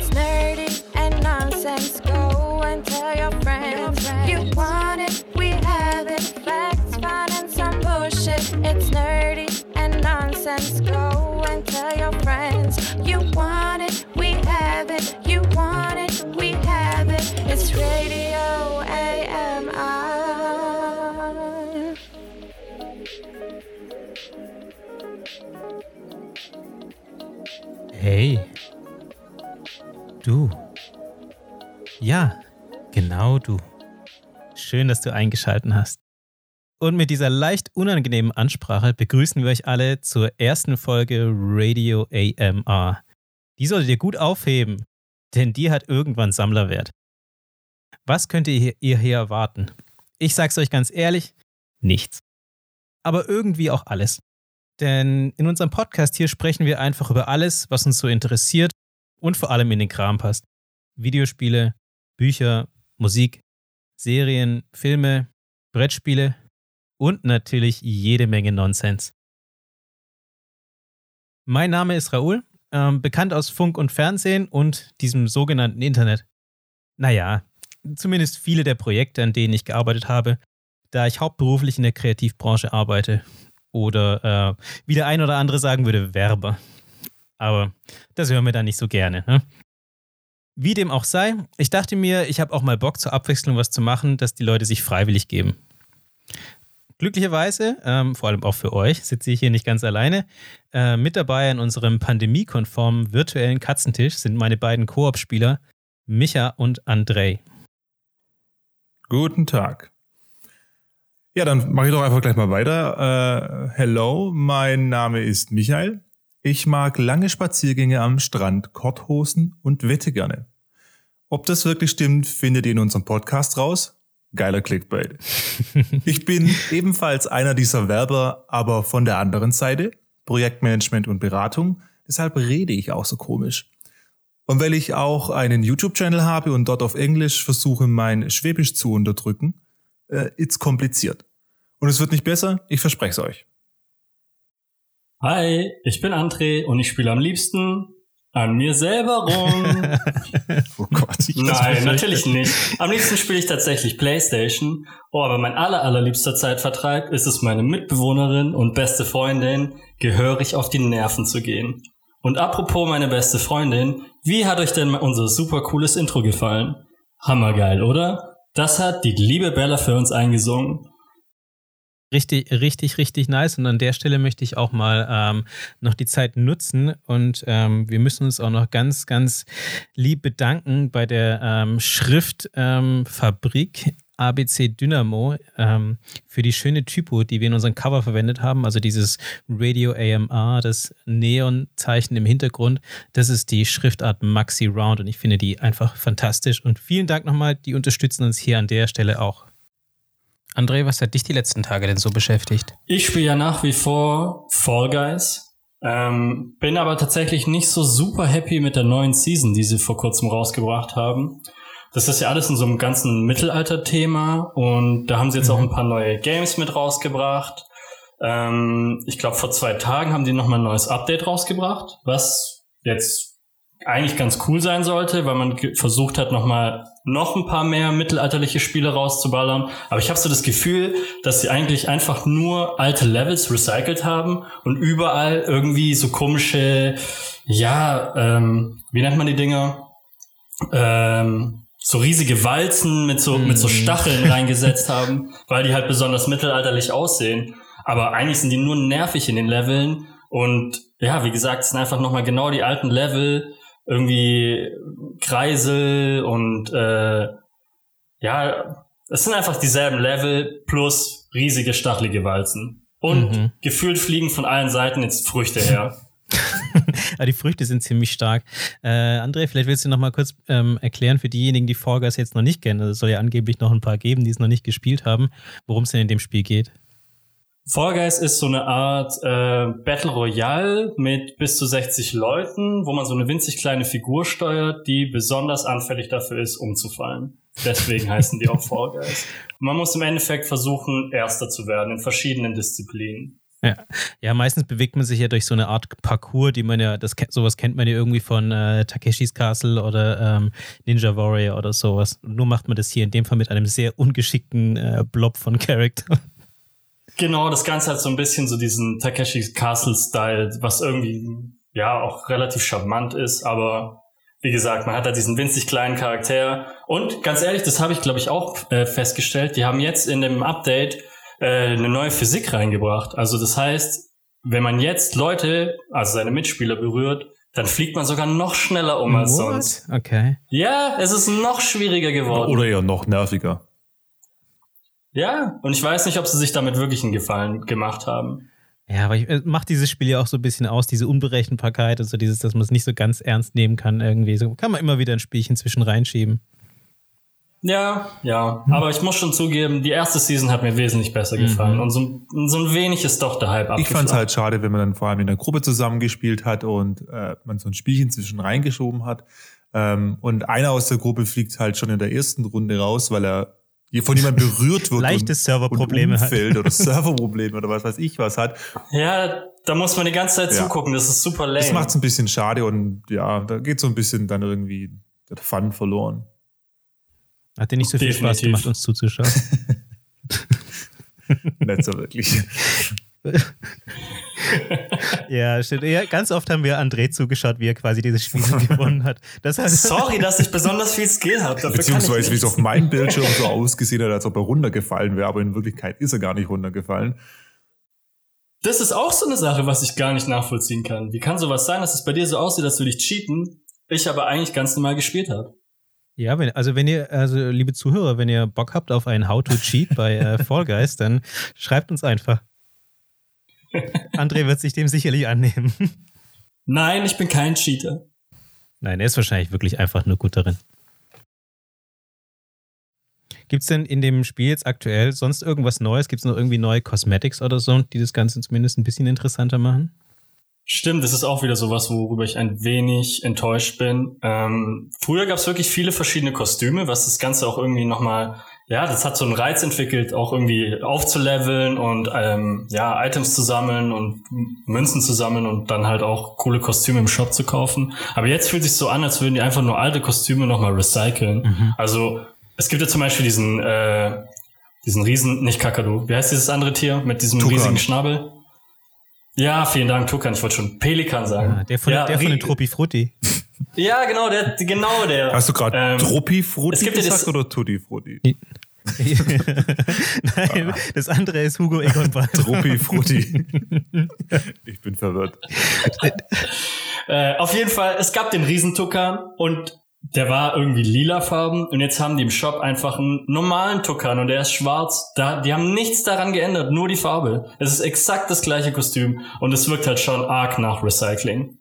It's nerdy and nonsense. Go and tell your friends. You want it, we have it. Facts, fun, and some bullshit. It's nerdy and nonsense. Go and tell your friends. You want Schön, dass du eingeschalten hast. Und mit dieser leicht unangenehmen Ansprache begrüßen wir euch alle zur ersten Folge Radio AMR. Die solltet ihr gut aufheben, denn die hat irgendwann Sammlerwert. Was könnt ihr hier erwarten? Ich sag's euch ganz ehrlich, nichts. Aber irgendwie auch alles. Denn in unserem Podcast hier sprechen wir einfach über alles, was uns so interessiert und vor allem in den Kram passt. Videospiele, Bücher, Musik, Serien, Filme, Brettspiele und natürlich jede Menge Nonsens. Mein Name ist Raoul, ähm, bekannt aus Funk und Fernsehen und diesem sogenannten Internet. Naja, zumindest viele der Projekte, an denen ich gearbeitet habe, da ich hauptberuflich in der Kreativbranche arbeite oder äh, wie der ein oder andere sagen würde, Werber. Aber das hören wir dann nicht so gerne. Ne? Wie dem auch sei, ich dachte mir, ich habe auch mal Bock zur Abwechslung was zu machen, das die Leute sich freiwillig geben. Glücklicherweise, ähm, vor allem auch für euch, sitze ich hier nicht ganz alleine. Äh, mit dabei an unserem pandemiekonformen virtuellen Katzentisch sind meine beiden Koop-Spieler Micha und Andrei. Guten Tag. Ja, dann mache ich doch einfach gleich mal weiter. Äh, hello, mein Name ist Michael. Ich mag lange Spaziergänge am Strand, Korthosen und wette gerne. Ob das wirklich stimmt, findet ihr in unserem Podcast raus. Geiler Clickbait. ich bin ebenfalls einer dieser Werber, aber von der anderen Seite, Projektmanagement und Beratung. Deshalb rede ich auch so komisch. Und weil ich auch einen YouTube-Channel habe und dort auf Englisch versuche, mein Schwäbisch zu unterdrücken, äh, it's kompliziert. Und es wird nicht besser, ich verspreche es euch. Hi, ich bin André und ich spiele am liebsten an mir selber rum. oh Gott. Nein, natürlich nicht. Am liebsten spiele ich tatsächlich Playstation. Oh, aber mein aller, allerliebster Zeitvertreib ist es, meine Mitbewohnerin und beste Freundin gehörig auf die Nerven zu gehen. Und apropos meine beste Freundin, wie hat euch denn unser super cooles Intro gefallen? Hammergeil, oder? Das hat die liebe Bella für uns eingesungen. Richtig, richtig, richtig nice. Und an der Stelle möchte ich auch mal ähm, noch die Zeit nutzen und ähm, wir müssen uns auch noch ganz, ganz lieb bedanken bei der ähm, Schriftfabrik ähm, ABC Dynamo ähm, für die schöne Typo, die wir in unserem Cover verwendet haben. Also dieses Radio AMR, das Neon-Zeichen im Hintergrund. Das ist die Schriftart Maxi Round und ich finde die einfach fantastisch. Und vielen Dank nochmal, die unterstützen uns hier an der Stelle auch. André, was hat dich die letzten Tage denn so beschäftigt? Ich spiele ja nach wie vor Fall Guys. Ähm, bin aber tatsächlich nicht so super happy mit der neuen Season, die sie vor kurzem rausgebracht haben. Das ist ja alles in so einem ganzen Mittelalter-Thema und da haben sie jetzt mhm. auch ein paar neue Games mit rausgebracht. Ähm, ich glaube, vor zwei Tagen haben die nochmal ein neues Update rausgebracht, was jetzt eigentlich ganz cool sein sollte, weil man versucht hat, nochmal noch ein paar mehr mittelalterliche Spiele rauszuballern. Aber ich habe so das Gefühl, dass sie eigentlich einfach nur alte Levels recycelt haben und überall irgendwie so komische, ja, ähm, wie nennt man die Dinger? Ähm, so riesige Walzen mit so, mm. mit so mhm. Stacheln reingesetzt haben, weil die halt besonders mittelalterlich aussehen. Aber eigentlich sind die nur nervig in den Leveln. Und ja, wie gesagt, es sind einfach nochmal genau die alten Level, irgendwie Kreisel und äh, ja, es sind einfach dieselben Level plus riesige stachelige Walzen. Und mhm. gefühlt fliegen von allen Seiten jetzt Früchte her. ja, die Früchte sind ziemlich stark. Äh, André, vielleicht willst du noch mal kurz ähm, erklären für diejenigen, die Fall Guys jetzt noch nicht kennen. Also es soll ja angeblich noch ein paar geben, die es noch nicht gespielt haben, worum es denn in dem Spiel geht. Fall Guys ist so eine Art äh, Battle Royale mit bis zu 60 Leuten, wo man so eine winzig kleine Figur steuert, die besonders anfällig dafür ist, umzufallen. Deswegen heißen die auch Fall Guys. Man muss im Endeffekt versuchen, Erster zu werden in verschiedenen Disziplinen. Ja. ja, meistens bewegt man sich ja durch so eine Art Parcours, die man ja, das sowas kennt man ja irgendwie von äh, Takeshis Castle oder ähm, Ninja Warrior oder sowas. Nur macht man das hier in dem Fall mit einem sehr ungeschickten äh, Blob von Charakter. Genau, das Ganze hat so ein bisschen so diesen Takeshis Castle-Style, was irgendwie ja auch relativ charmant ist, aber wie gesagt, man hat da diesen winzig kleinen Charakter. Und ganz ehrlich, das habe ich, glaube ich, auch äh, festgestellt. Die haben jetzt in dem Update äh, eine neue Physik reingebracht. Also das heißt, wenn man jetzt Leute, also seine Mitspieler berührt, dann fliegt man sogar noch schneller um als What? sonst. Okay. Ja, es ist noch schwieriger geworden. Oder eher noch nerviger. Ja, und ich weiß nicht, ob sie sich damit wirklich einen Gefallen gemacht haben. Ja, aber ich, äh, macht dieses Spiel ja auch so ein bisschen aus, diese Unberechenbarkeit und so dieses, dass man es nicht so ganz ernst nehmen kann irgendwie. So kann man immer wieder ein Spielchen zwischen reinschieben. Ja, ja. Aber ich muss schon zugeben, die erste Season hat mir wesentlich besser gefallen. Mhm. Und so, so ein wenig ist doch der Hype Ich fand es halt schade, wenn man dann vor allem in der Gruppe zusammengespielt hat und äh, man so ein Spielchen zwischen reingeschoben hat. Ähm, und einer aus der Gruppe fliegt halt schon in der ersten Runde raus, weil er von jemandem berührt wird Leichte Serverprobleme hat. oder Serverprobleme oder was weiß ich was hat. Ja, da muss man die ganze Zeit Ja. zugucken. Das ist super lame. Das macht es ein bisschen schade und ja, da geht so ein bisschen dann irgendwie der Fun verloren. Hat dir nicht so viel Spaß Definitiv. gemacht, uns zuzuschauen? Nicht so wirklich. ja, stimmt. Ja, ganz oft haben wir André zugeschaut, wie er quasi dieses Spiel gewonnen hat. Das hat Sorry, dass ich besonders viel Skill habe. Dafür Beziehungsweise wie es auf meinem Bildschirm so ausgesehen hat, als ob er runtergefallen wäre, aber in Wirklichkeit ist er gar nicht runtergefallen. Das ist auch so eine Sache, was ich gar nicht nachvollziehen kann. Wie kann sowas sein, dass es bei dir so aussieht, als würde ich cheaten, ich aber eigentlich ganz normal gespielt habe? Ja, wenn, also wenn ihr, also liebe Zuhörer, wenn ihr Bock habt auf ein How to Cheat bei äh, Fall Guys, dann schreibt uns einfach. André wird sich dem sicherlich annehmen. Nein, ich bin kein Cheater. Nein, er ist wahrscheinlich wirklich einfach nur gut darin. Gibt es denn in dem Spiel jetzt aktuell sonst irgendwas Neues? Gibt es noch irgendwie neue Cosmetics oder so, die das Ganze zumindest ein bisschen interessanter machen? Stimmt, das ist auch wieder sowas, worüber ich ein wenig enttäuscht bin. Ähm, früher gab es wirklich viele verschiedene Kostüme, was das Ganze auch irgendwie nochmal, ja, das hat so einen Reiz entwickelt, auch irgendwie aufzuleveln und ähm, ja, Items zu sammeln und Münzen zu sammeln und dann halt auch coole Kostüme im Shop zu kaufen. Aber jetzt fühlt sich so an, als würden die einfach nur alte Kostüme nochmal recyceln. Also es gibt ja zum Beispiel diesen, äh, diesen riesen, nicht Kakadu, wie heißt dieses andere Tier mit diesem Tukan. riesigen Schnabel? Ja, vielen Dank, Tukan. Ich wollte schon Pelikan sagen. Ah, der von, ja, der von den ri- Truppi Frutti. Ja, genau, der, genau der. Hast du gerade Ähm, Truppi es Frutti gibt ja gesagt das- oder Tutti Frutti? Nein, das andere ist Hugo Egon Ball. Truppi Frutti. ich bin verwirrt. Äh, auf jeden Fall, es gab den Riesentukan und der war irgendwie lilafarben und jetzt haben die im Shop einfach einen normalen Tukan und der ist schwarz. Da, die haben nichts daran geändert, nur die Farbe. Es ist exakt das gleiche Kostüm und es wirkt halt schon arg nach Recycling.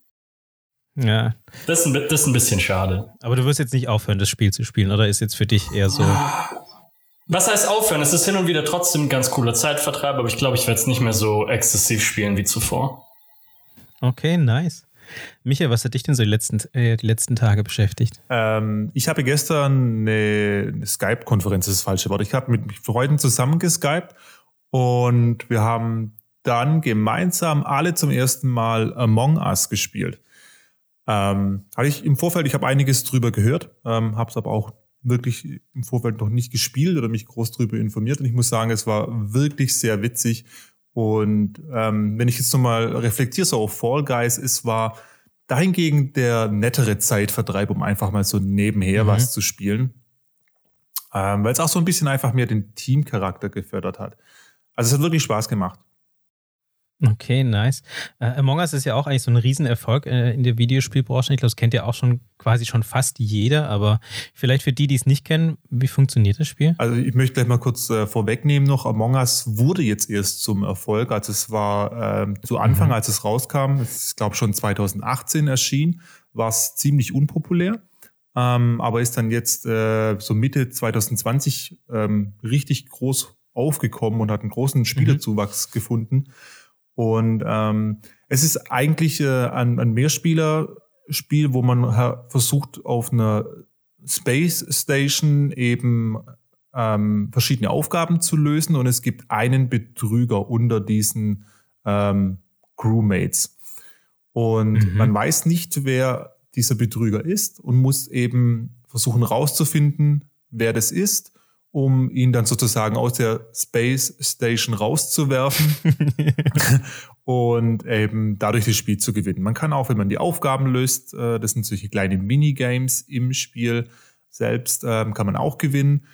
Ja, Das ist ein, das ist ein bisschen schade. aber du wirst jetzt nicht aufhören, das Spiel zu spielen, oder ist jetzt für dich eher so? Was heißt aufhören? Es ist hin und wieder trotzdem ein ganz cooler Zeitvertreib, aber ich glaube, ich werde es nicht mehr so exzessiv spielen wie zuvor. Okay, nice. Michael, was hat dich denn so die letzten, äh, die letzten Tage beschäftigt? Ähm, ich habe gestern eine, eine Skype-Konferenz, das ist das falsche Wort. Ich habe mit Freunden zusammen geskypt und wir haben dann gemeinsam alle zum ersten Mal Among Us gespielt. Ähm, hatte ich im Vorfeld, ich habe einiges drüber gehört, ähm, habe es aber auch wirklich im Vorfeld noch nicht gespielt oder mich groß drüber informiert. Und ich muss sagen, es war wirklich sehr witzig. Und ähm, wenn ich jetzt nochmal reflektiere so auf Fall Guys, es war dahingegen der nettere Zeitvertreib, um einfach mal so nebenher Mhm. was zu spielen. Ähm, Weil es auch so ein bisschen einfach mehr den Teamcharakter gefördert hat. Also es hat wirklich Spaß gemacht. Okay, nice. Äh, Among Us ist ja auch eigentlich so ein Riesenerfolg äh, in der Videospielbranche. Ich glaube, das kennt ja auch schon quasi schon fast jeder, aber vielleicht für die, die es nicht kennen, wie funktioniert das Spiel? Also ich möchte gleich mal kurz äh, vorwegnehmen noch, Among Us wurde jetzt erst zum Erfolg. Also es war ähm, zu Anfang, Mhm. als es rauskam, es ist glaube schon 2018 erschien, war es ziemlich unpopulär. Ähm, aber ist dann jetzt äh, so Mitte 2020 ähm, richtig groß aufgekommen und hat einen großen Spielerzuwachs gefunden. Und ähm, es ist eigentlich äh, ein, ein Mehrspieler-Spiel, wo man versucht, auf einer Space Station eben ähm, verschiedene Aufgaben zu lösen und es gibt einen Betrüger unter diesen ähm, Crewmates. Und Mhm. man weiß nicht, wer dieser Betrüger ist und muss eben versuchen rauszufinden, wer das ist, um ihn dann sozusagen aus der Space Station rauszuwerfen und eben dadurch das Spiel zu gewinnen. Man kann auch, wenn man die Aufgaben löst, äh, das sind solche kleine Minigames im Spiel selbst, ähm, kann man auch gewinnen.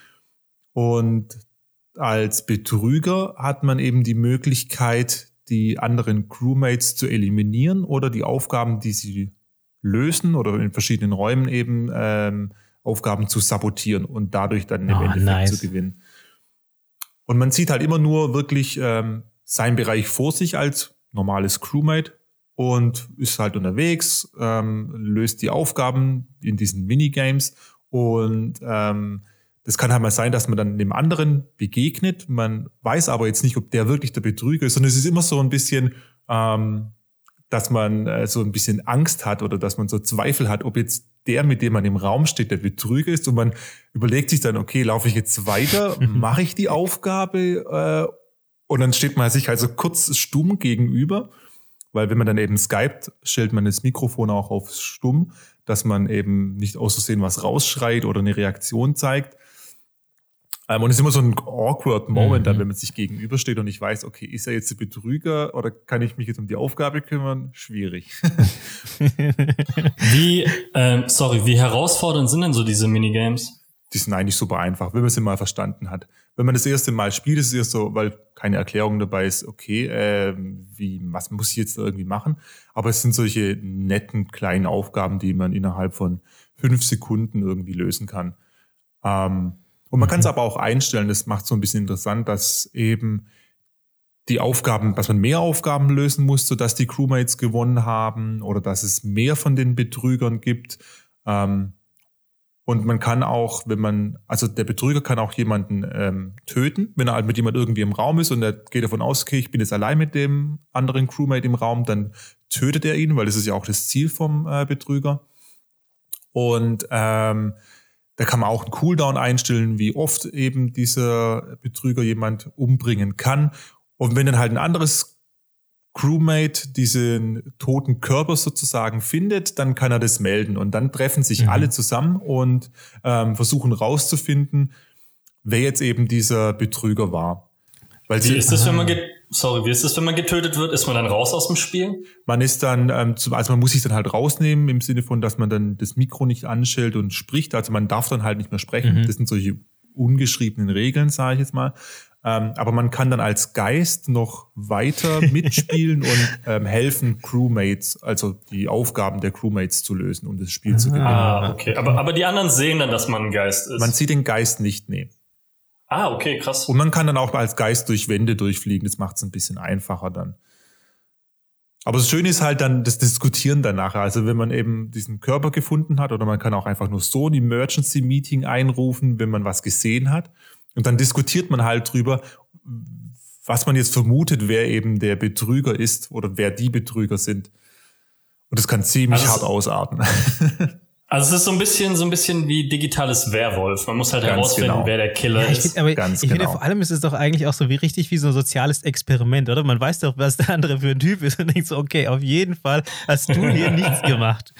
Und als Betrüger hat man eben die Möglichkeit, die anderen Crewmates zu eliminieren oder die Aufgaben, die sie lösen oder in verschiedenen Räumen eben ähm, Aufgaben zu sabotieren und dadurch dann im Ah, Endeffekt nice. zu gewinnen. Und man sieht halt immer nur wirklich ähm, seinen Bereich vor sich als normales Crewmate und ist halt unterwegs, ähm, löst die Aufgaben in diesen Minigames und ähm, das kann halt mal sein, dass man dann dem anderen begegnet. Man weiß aber jetzt nicht, ob der wirklich der Betrüger ist, sondern es ist immer so ein bisschen, ähm, dass man äh, so ein bisschen Angst hat oder dass man so Zweifel hat, ob jetzt der, mit dem man im Raum steht, der Betrüger ist. Und man überlegt sich dann, okay, laufe ich jetzt weiter, mache ich die Aufgabe? Äh, und dann steht man sich halt so kurz stumm gegenüber, weil wenn man dann eben skypt, stellt man das Mikrofon auch auf stumm, dass man eben nicht aus Versehen was rausschreit oder eine Reaktion zeigt. Ähm, und es ist immer so ein awkward Moment Mhm. dann, wenn man sich gegenübersteht und ich weiß, okay, ist er jetzt der Betrüger oder kann ich mich jetzt um die Aufgabe kümmern? Schwierig. Wie, ähm, sorry, wie herausfordernd sind denn so diese Minigames? die sind eigentlich super einfach, wenn man sie mal verstanden hat. Wenn man das erste Mal spielt, ist es erst so, weil keine Erklärung dabei ist, okay, ähm, wie, was muss ich jetzt irgendwie machen? Aber es sind solche netten kleinen Aufgaben, die man innerhalb von fünf Sekunden irgendwie lösen kann. Ähm, und man kann es aber auch einstellen, das macht so ein bisschen interessant, dass eben die Aufgaben, dass man mehr Aufgaben lösen muss, sodass die Crewmates gewonnen haben oder dass es mehr von den Betrügern gibt. Ähm, und man kann auch, wenn man, also der Betrüger kann auch jemanden ähm, töten, wenn er halt mit jemand irgendwie im Raum ist und er geht davon aus, okay, ich bin jetzt allein mit dem anderen Crewmate im Raum, dann tötet er ihn, weil das ist ja auch das Ziel vom äh, Betrüger. Und ähm, da kann man auch einen Cooldown einstellen, wie oft eben dieser Betrüger jemand umbringen kann. Und wenn dann halt ein anderes Crewmate diesen toten Körper sozusagen findet, dann kann er das melden und dann treffen sich Mhm. alle zusammen und ähm, versuchen rauszufinden, wer jetzt eben dieser Betrüger war. Weil Wie sie, ist das, wenn man get sorry, wie ist das, wenn man getötet wird? Ist man dann raus aus dem Spiel? man ist dann, ähm, zum, also man muss sich dann halt rausnehmen im Sinne von, dass man dann das Mikro nicht anstellt und spricht. Also man darf dann halt nicht mehr sprechen. Mhm. Das sind solche ungeschriebenen Regeln, sage ich jetzt mal. Ähm, aber man kann dann als Geist noch weiter mitspielen und ähm, helfen, Crewmates, also die Aufgaben der Crewmates zu lösen, um das Spiel zu gewinnen. Ah, okay. Aber, aber die anderen sehen dann, dass man ein Geist ist. Man sieht den Geist nicht, nee. Ah, okay, krass. Und man kann dann auch als Geist durch Wände durchfliegen. Das macht es ein bisschen einfacher dann. Aber das Schöne ist halt dann das Diskutieren danach. Also wenn man eben diesen Körper gefunden hat oder man kann auch einfach nur so ein Emergency Meeting einrufen, wenn man was gesehen hat. Und dann diskutiert man halt drüber, was man jetzt vermutet, wer eben der Betrüger ist oder wer die Betrüger sind. Und das kann ziemlich Also hart ausarten. Also es ist so ein bisschen, so ein bisschen wie digitales Werwolf. Man muss halt Ganz herausfinden, genau. wer der Killer Ja, ich ist. find, aber Ganz ich finde, genau. vor allem ist es doch eigentlich auch so wie richtig wie so ein soziales Experiment, oder? Man weiß doch, was der andere für ein Typ ist und denkt so, okay, auf jeden Fall hast du hier nichts gemacht.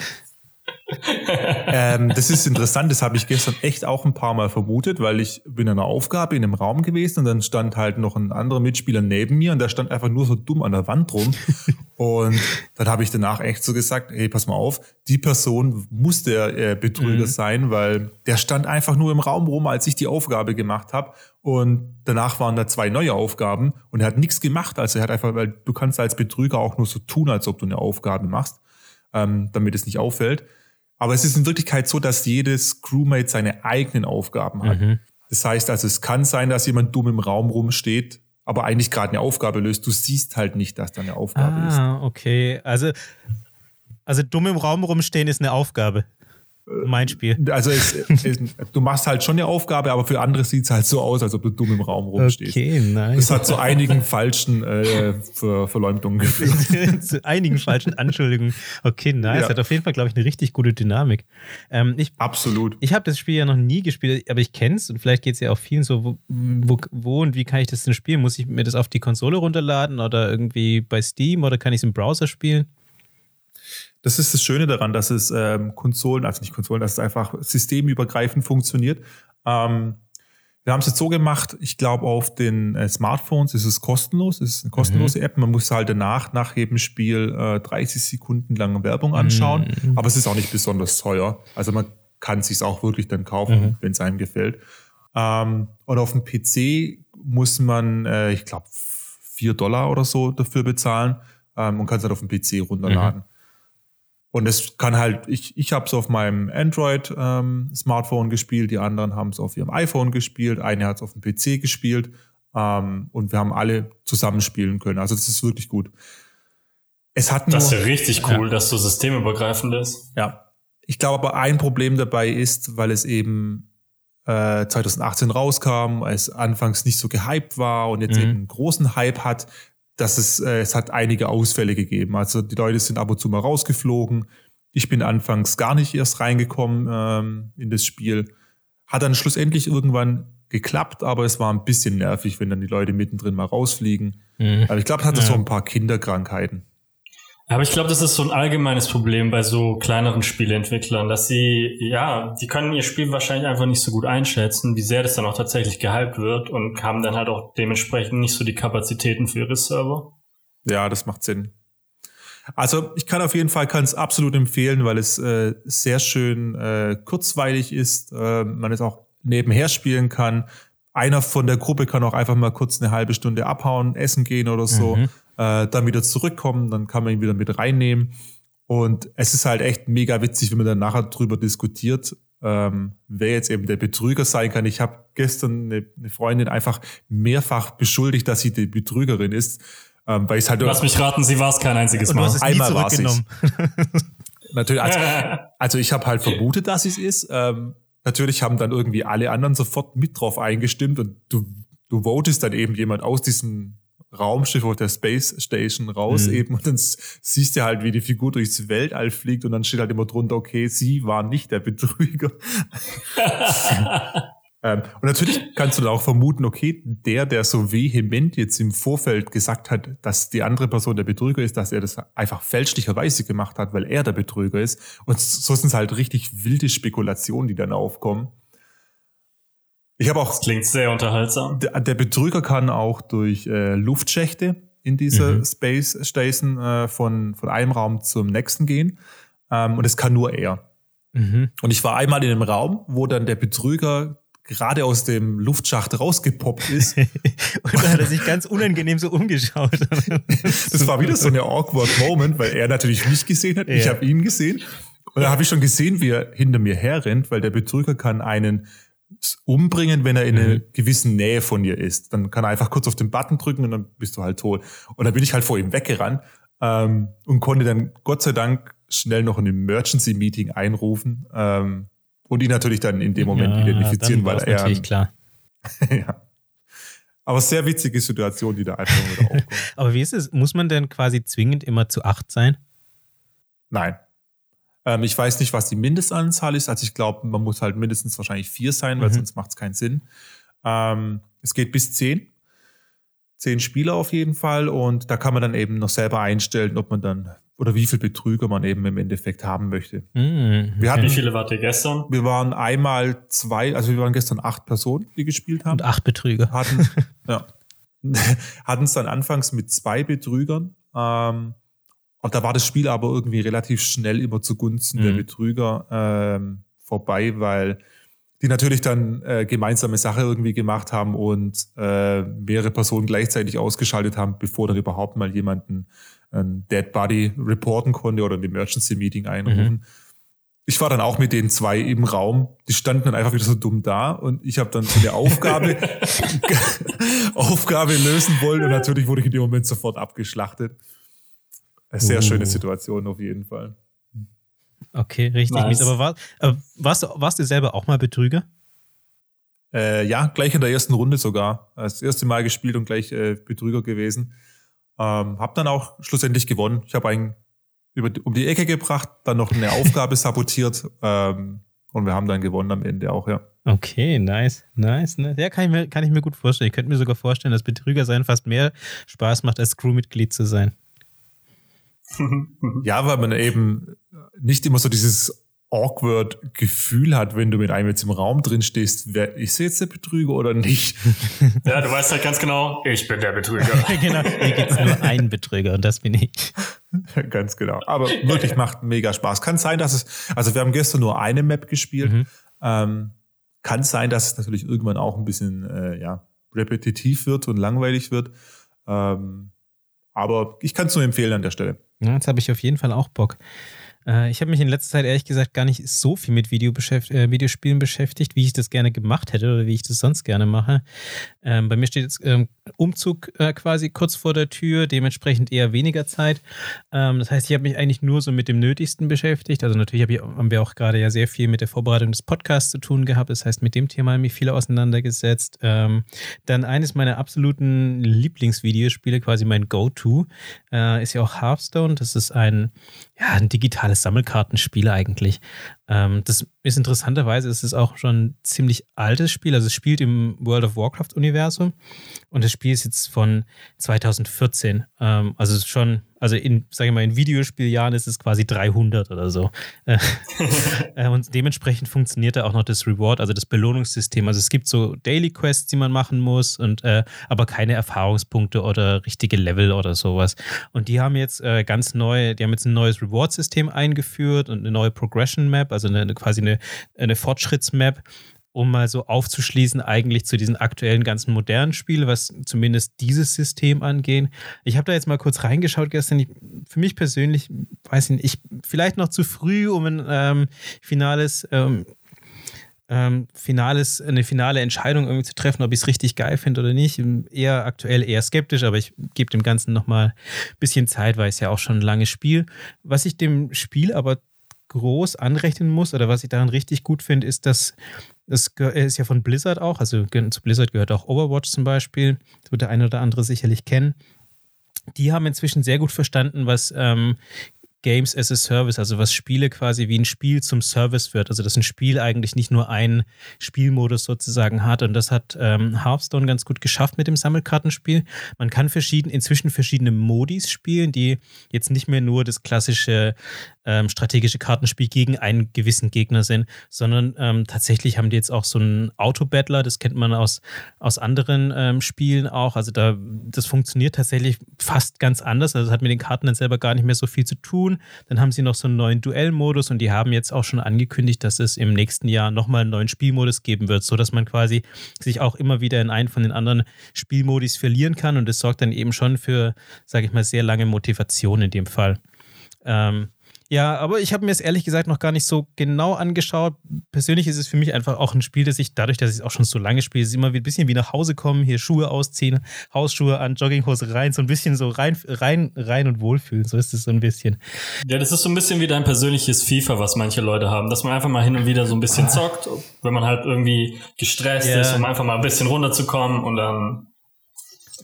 Ähm, das ist interessant, das habe ich gestern echt auch ein paar Mal vermutet, weil ich bin in einer Aufgabe in einem Raum gewesen und dann stand halt noch ein anderer Mitspieler neben mir und der stand einfach nur so dumm an der Wand rum. und dann habe ich danach echt so gesagt, hey, pass mal auf, die Person muss der äh, Betrüger sein, weil der stand einfach nur im Raum rum, als ich die Aufgabe gemacht habe. Und danach waren da zwei neue Aufgaben und er hat nichts gemacht. Also er hat einfach, weil du kannst als Betrüger auch nur so tun, als ob du eine Aufgabe machst, ähm, damit es nicht auffällt. Aber es ist in Wirklichkeit so, dass jedes Crewmate seine eigenen Aufgaben hat. Mhm. Das heißt also, es kann sein, dass jemand dumm im Raum rumsteht, aber eigentlich gerade eine Aufgabe löst. Du siehst halt nicht, dass da eine Aufgabe ist. Ah, okay. Also, also dumm im Raum rumstehen ist eine Aufgabe. Mein Spiel. Also es, es, du machst halt schon eine Aufgabe, aber für andere sieht es halt so aus, als ob du dumm im Raum rumstehst. Okay, nice. Das hat zu einigen falschen äh, Ver Verleumdungen geführt. zu einigen falschen Anschuldigungen. Okay, nice. Ja. Hat auf jeden Fall, glaube ich, eine richtig gute Dynamik. Ähm, ich Absolut. ich habe das Spiel ja noch nie gespielt, aber ich kenne es und vielleicht geht es ja auch vielen so, wo, wo, wo und wie kann ich das denn spielen? Muss ich mir das auf die Konsole runterladen oder irgendwie bei Steam oder kann ich es im Browser spielen? Das ist das Schöne daran, dass es ähm, Konsolen, also nicht Konsolen, dass es einfach systemübergreifend funktioniert. Ähm, wir haben es jetzt so gemacht, ich glaube, auf den äh, Smartphones ist es kostenlos, es ist eine kostenlose App. Man muss halt danach, nach jedem Spiel, äh, 30 Sekunden lang Werbung anschauen. Aber es ist auch nicht besonders teuer. Also man kann es sich auch wirklich dann kaufen, wenn es einem gefällt. Ähm, und auf dem PC muss man, äh, ich glaube, 4 Dollar oder so dafür bezahlen ähm, und kann es halt auf dem PC runterladen. Und es kann halt, ich, ich habe es auf meinem Android-Smartphone gespielt, die anderen haben es auf ihrem iPhone gespielt, eine hat es auf dem PC gespielt ähm, und wir haben alle zusammen spielen können. Also das ist wirklich gut. Es hat nur, Das ist ja richtig cool, dass so systemübergreifend ist. ja. Ich glaube aber ein Problem dabei ist, weil es eben äh, 2018 rauskam, es anfangs nicht so gehypt war und jetzt Mhm. eben einen großen Hype hat, dass es, äh, es hat einige Ausfälle gegeben. Also die Leute sind ab und zu mal rausgeflogen. Ich bin anfangs gar nicht erst reingekommen ähm, in das Spiel. Hat dann schlussendlich irgendwann geklappt, aber es war ein bisschen nervig, wenn dann die Leute mittendrin mal rausfliegen. Mhm. Aber ich glaube, es hatte Ja. so ein paar Kinderkrankheiten. Aber ich glaube, das ist so ein allgemeines Problem bei so kleineren Spieleentwicklern, dass sie, ja, die können ihr Spiel wahrscheinlich einfach nicht so gut einschätzen, wie sehr das dann auch tatsächlich gehypt wird und haben dann halt auch dementsprechend nicht so die Kapazitäten für ihre Server. Ja, das macht Sinn. Also ich kann auf jeden Fall kann es absolut empfehlen, weil es äh, sehr schön äh, kurzweilig ist. Äh, man es auch nebenher spielen kann. Einer von der Gruppe kann auch einfach mal kurz eine halbe Stunde abhauen, essen gehen oder so, Mhm. Äh, dann wieder zurückkommen, dann kann man ihn wieder mit reinnehmen. Und es ist halt echt mega witzig, wenn man dann nachher drüber diskutiert, ähm, wer jetzt eben der Betrüger sein kann. Ich habe gestern eine, eine Freundin einfach mehrfach beschuldigt, dass sie die Betrügerin ist. Ähm, weil ich halt Lass mich raten, sie war es kein einziges Mal. hast es nie Einmal war's zurückgenommen. Natürlich, also, also ich habe halt vermutet, dass es ist. Ähm, natürlich haben dann irgendwie alle anderen sofort mit drauf eingestimmt und du, du votest dann eben jemand aus diesem Raumschiff auf der Space Station raus Mhm. eben und dann siehst du halt, wie die Figur durchs Weltall fliegt und dann steht halt immer drunter, okay, sie war nicht der Betrüger. Ähm, und natürlich kannst du dann auch vermuten, okay, der, der so vehement jetzt im Vorfeld gesagt hat, dass die andere Person der Betrüger ist, dass er das einfach fälschlicherweise gemacht hat, weil er der Betrüger ist. Und so sind es halt richtig wilde Spekulationen, die dann aufkommen. Ich habe auch, Klingt sehr unterhaltsam. der, der Betrüger kann auch durch äh, Luftschächte in dieser Mhm. Space Station äh, von, von einem Raum zum nächsten gehen. Ähm, und das kann nur er. Mhm. Und ich war einmal in einem Raum, wo dann der Betrüger gerade aus dem Luftschacht rausgepoppt ist. Und da hat er sich ganz unangenehm so umgeschaut. Das war wieder so eine awkward Moment, weil er natürlich mich gesehen hat, ich Ja. habe ihn gesehen. Und da habe ich schon gesehen, wie er hinter mir herrennt, weil der Betrüger kann einen umbringen, wenn er in einer gewissen Nähe von dir ist. Dann kann er einfach kurz auf den Button drücken und dann bist du halt tot. Und dann bin ich halt vor ihm weggerannt ähm, und konnte dann Gott sei Dank schnell noch ein Emergency-Meeting einrufen ähm, und ihn natürlich dann in dem Moment identifizieren, dann weil er natürlich klar. ja. Aber sehr witzige Situation, die da einfach wieder aufkommt. Aber wie ist es? Muss man denn quasi zwingend immer zu acht sein? Nein. Ähm, ich weiß nicht, was die Mindestanzahl ist. Also ich glaube, man muss halt mindestens wahrscheinlich vier sein, weil Mhm. sonst macht es keinen Sinn. Ähm, es geht bis zehn. Zehn Spieler auf jeden Fall. Und da kann man dann eben noch selber einstellen, ob man dann oder wie viel Betrüger man eben im Endeffekt haben möchte. Mhm. Wir hatten, Wie viele wart ihr gestern? wir waren einmal zwei, also wir waren gestern acht Personen, die gespielt haben. Und acht Betrüger. hatten ja, hatten es dann anfangs mit zwei Betrügern. Ähm, und da war das Spiel aber irgendwie relativ schnell immer zugunsten der Mhm. Betrüger ähm, vorbei, weil die natürlich dann äh, gemeinsame Sache irgendwie gemacht haben und äh, mehrere Personen gleichzeitig ausgeschaltet haben, bevor dann überhaupt mal jemanden ein Dead Body reporten konnte oder ein Emergency Meeting einrufen. Ich war dann auch mit den zwei im Raum. Die standen dann einfach wieder so dumm da und ich habe dann so eine Aufgabe, Aufgabe lösen wollen und natürlich wurde ich in dem Moment sofort abgeschlachtet. Eine sehr Uh. schöne Situation auf jeden Fall. Okay, richtig Nice. mies. Aber war, äh, warst, du, warst du selber auch mal Betrüger? Äh, ja, gleich in der ersten Runde sogar. Das erste Mal gespielt und gleich äh, Betrüger gewesen. Ähm, hab dann auch schlussendlich gewonnen. Ich habe einen über, um die Ecke gebracht, dann noch eine Aufgabe sabotiert ähm, und wir haben dann gewonnen am Ende auch, ja. Okay, nice, nice, nice. Ja, kann ich, mir, kann ich mir gut vorstellen. Ich könnte mir sogar vorstellen, dass Betrüger sein fast mehr Spaß macht, als Crewmitglied zu sein. Ja, weil man eben nicht immer so dieses awkward Gefühl hat, wenn du mit einem jetzt im Raum drin stehst, wer ist jetzt der Betrüger oder nicht? ja, du weißt halt ganz genau, ich bin der Betrüger. genau, hier gibt es nur einen Betrüger und das bin ich. Ganz genau. Aber wirklich macht mega Spaß. Kann sein, dass es, also wir haben gestern nur eine Map gespielt. Mhm. Ähm, kann sein, dass es natürlich irgendwann auch ein bisschen äh, ja, repetitiv wird und langweilig wird. Ähm, aber ich kann es nur empfehlen an der Stelle. Ja, jetzt habe ich auf jeden Fall auch Bock. Äh, ich habe mich in letzter Zeit ehrlich gesagt gar nicht so viel mit Video beschäft äh, Videospielen beschäftigt, wie ich das gerne gemacht hätte oder wie ich das sonst gerne mache. Ähm, bei mir steht jetzt ähm, Umzug äh, quasi kurz vor der Tür, dementsprechend eher weniger Zeit. Ähm, das heißt, ich habe mich eigentlich nur so mit dem Nötigsten beschäftigt. Also natürlich hab ich, haben wir auch gerade ja sehr viel mit der Vorbereitung des Podcasts zu tun gehabt. Das heißt, mit dem Thema habe ich mich viel auseinandergesetzt. Ähm, dann eines meiner absoluten Lieblingsvideospiele, quasi mein Go-To, äh, ist ja auch Hearthstone. Das ist ein, ja, ein digitales Sammelkartenspiel eigentlich. Ähm, das ist interessanterweise, es ist auch schon ein ziemlich altes Spiel. Also es spielt im World of Warcraft-Universum und das Spiel ist jetzt von 2014. Ähm, also schon, also in, sage ich mal, in Videospieljahren ist es quasi 300 oder so. Äh, äh, und dementsprechend funktioniert da auch noch das Reward, also das Belohnungssystem. Also es gibt so Daily Quests, die man machen muss, und äh, aber keine Erfahrungspunkte oder richtige Level oder sowas. Und die haben jetzt äh, ganz neu, die haben jetzt ein neues Reward-System eingeführt und eine neue Progression Map, also eine, quasi eine, eine Fortschrittsmap um mal so aufzuschließen, eigentlich zu diesen aktuellen ganzen modernen Spielen, was zumindest dieses System angehen. Ich habe da jetzt mal kurz reingeschaut gestern. Ich, für mich persönlich, weiß ich nicht, ich, vielleicht noch zu früh, um ein ähm, finales, ähm, ähm, finales, eine finale Entscheidung irgendwie zu treffen, ob ich es richtig geil finde oder nicht. Eher aktuell eher skeptisch, aber ich gebe dem Ganzen nochmal ein bisschen Zeit, weil es ja auch schon ein langes Spiel. Was ich dem Spiel aber groß anrechnen muss oder was ich daran richtig gut finde, ist, dass das ist ja von Blizzard auch, also zu Blizzard gehört auch Overwatch zum Beispiel, das wird der eine oder andere sicherlich kennen. Die haben inzwischen sehr gut verstanden, was ähm, Games as a Service, also was Spiele quasi wie ein Spiel zum Service wird. Also dass ein Spiel eigentlich nicht nur einen Spielmodus sozusagen hat. Und das hat ähm, Hearthstone ganz gut geschafft mit dem Sammelkartenspiel. Man kann verschieden, inzwischen verschiedene Modis spielen, die jetzt nicht mehr nur das klassische ähm, strategische Kartenspiel gegen einen gewissen Gegner sind, sondern ähm, tatsächlich haben die jetzt auch so einen Auto-Battler, das kennt man aus, aus anderen ähm, Spielen auch. Also da, das funktioniert tatsächlich fast ganz anders. Also das hat mit den Karten dann selber gar nicht mehr so viel zu tun. Dann haben sie noch so einen neuen Duellmodus und die haben jetzt auch schon angekündigt, dass es im nächsten Jahr nochmal einen neuen Spielmodus geben wird, sodass man quasi sich auch immer wieder in einen von den anderen Spielmodis verlieren kann und das sorgt dann eben schon für, sage ich mal, sehr lange Motivation in dem Fall. Ähm, ja, aber ich habe mir es ehrlich gesagt noch gar nicht so genau angeschaut. Persönlich ist es für mich einfach auch ein Spiel, das ich dadurch, dass ich es auch schon so lange spiele, ist immer ein bisschen wie nach Hause kommen, hier Schuhe ausziehen, Hausschuhe an, Jogginghose rein, so ein bisschen so rein, rein, rein und wohlfühlen. So ist es so ein bisschen. Ja, das ist so ein bisschen wie dein persönliches FIFA, was manche Leute haben, dass man einfach mal hin und wieder so ein bisschen zockt, wenn man halt irgendwie gestresst Ja. ist, um einfach mal ein bisschen runterzukommen und dann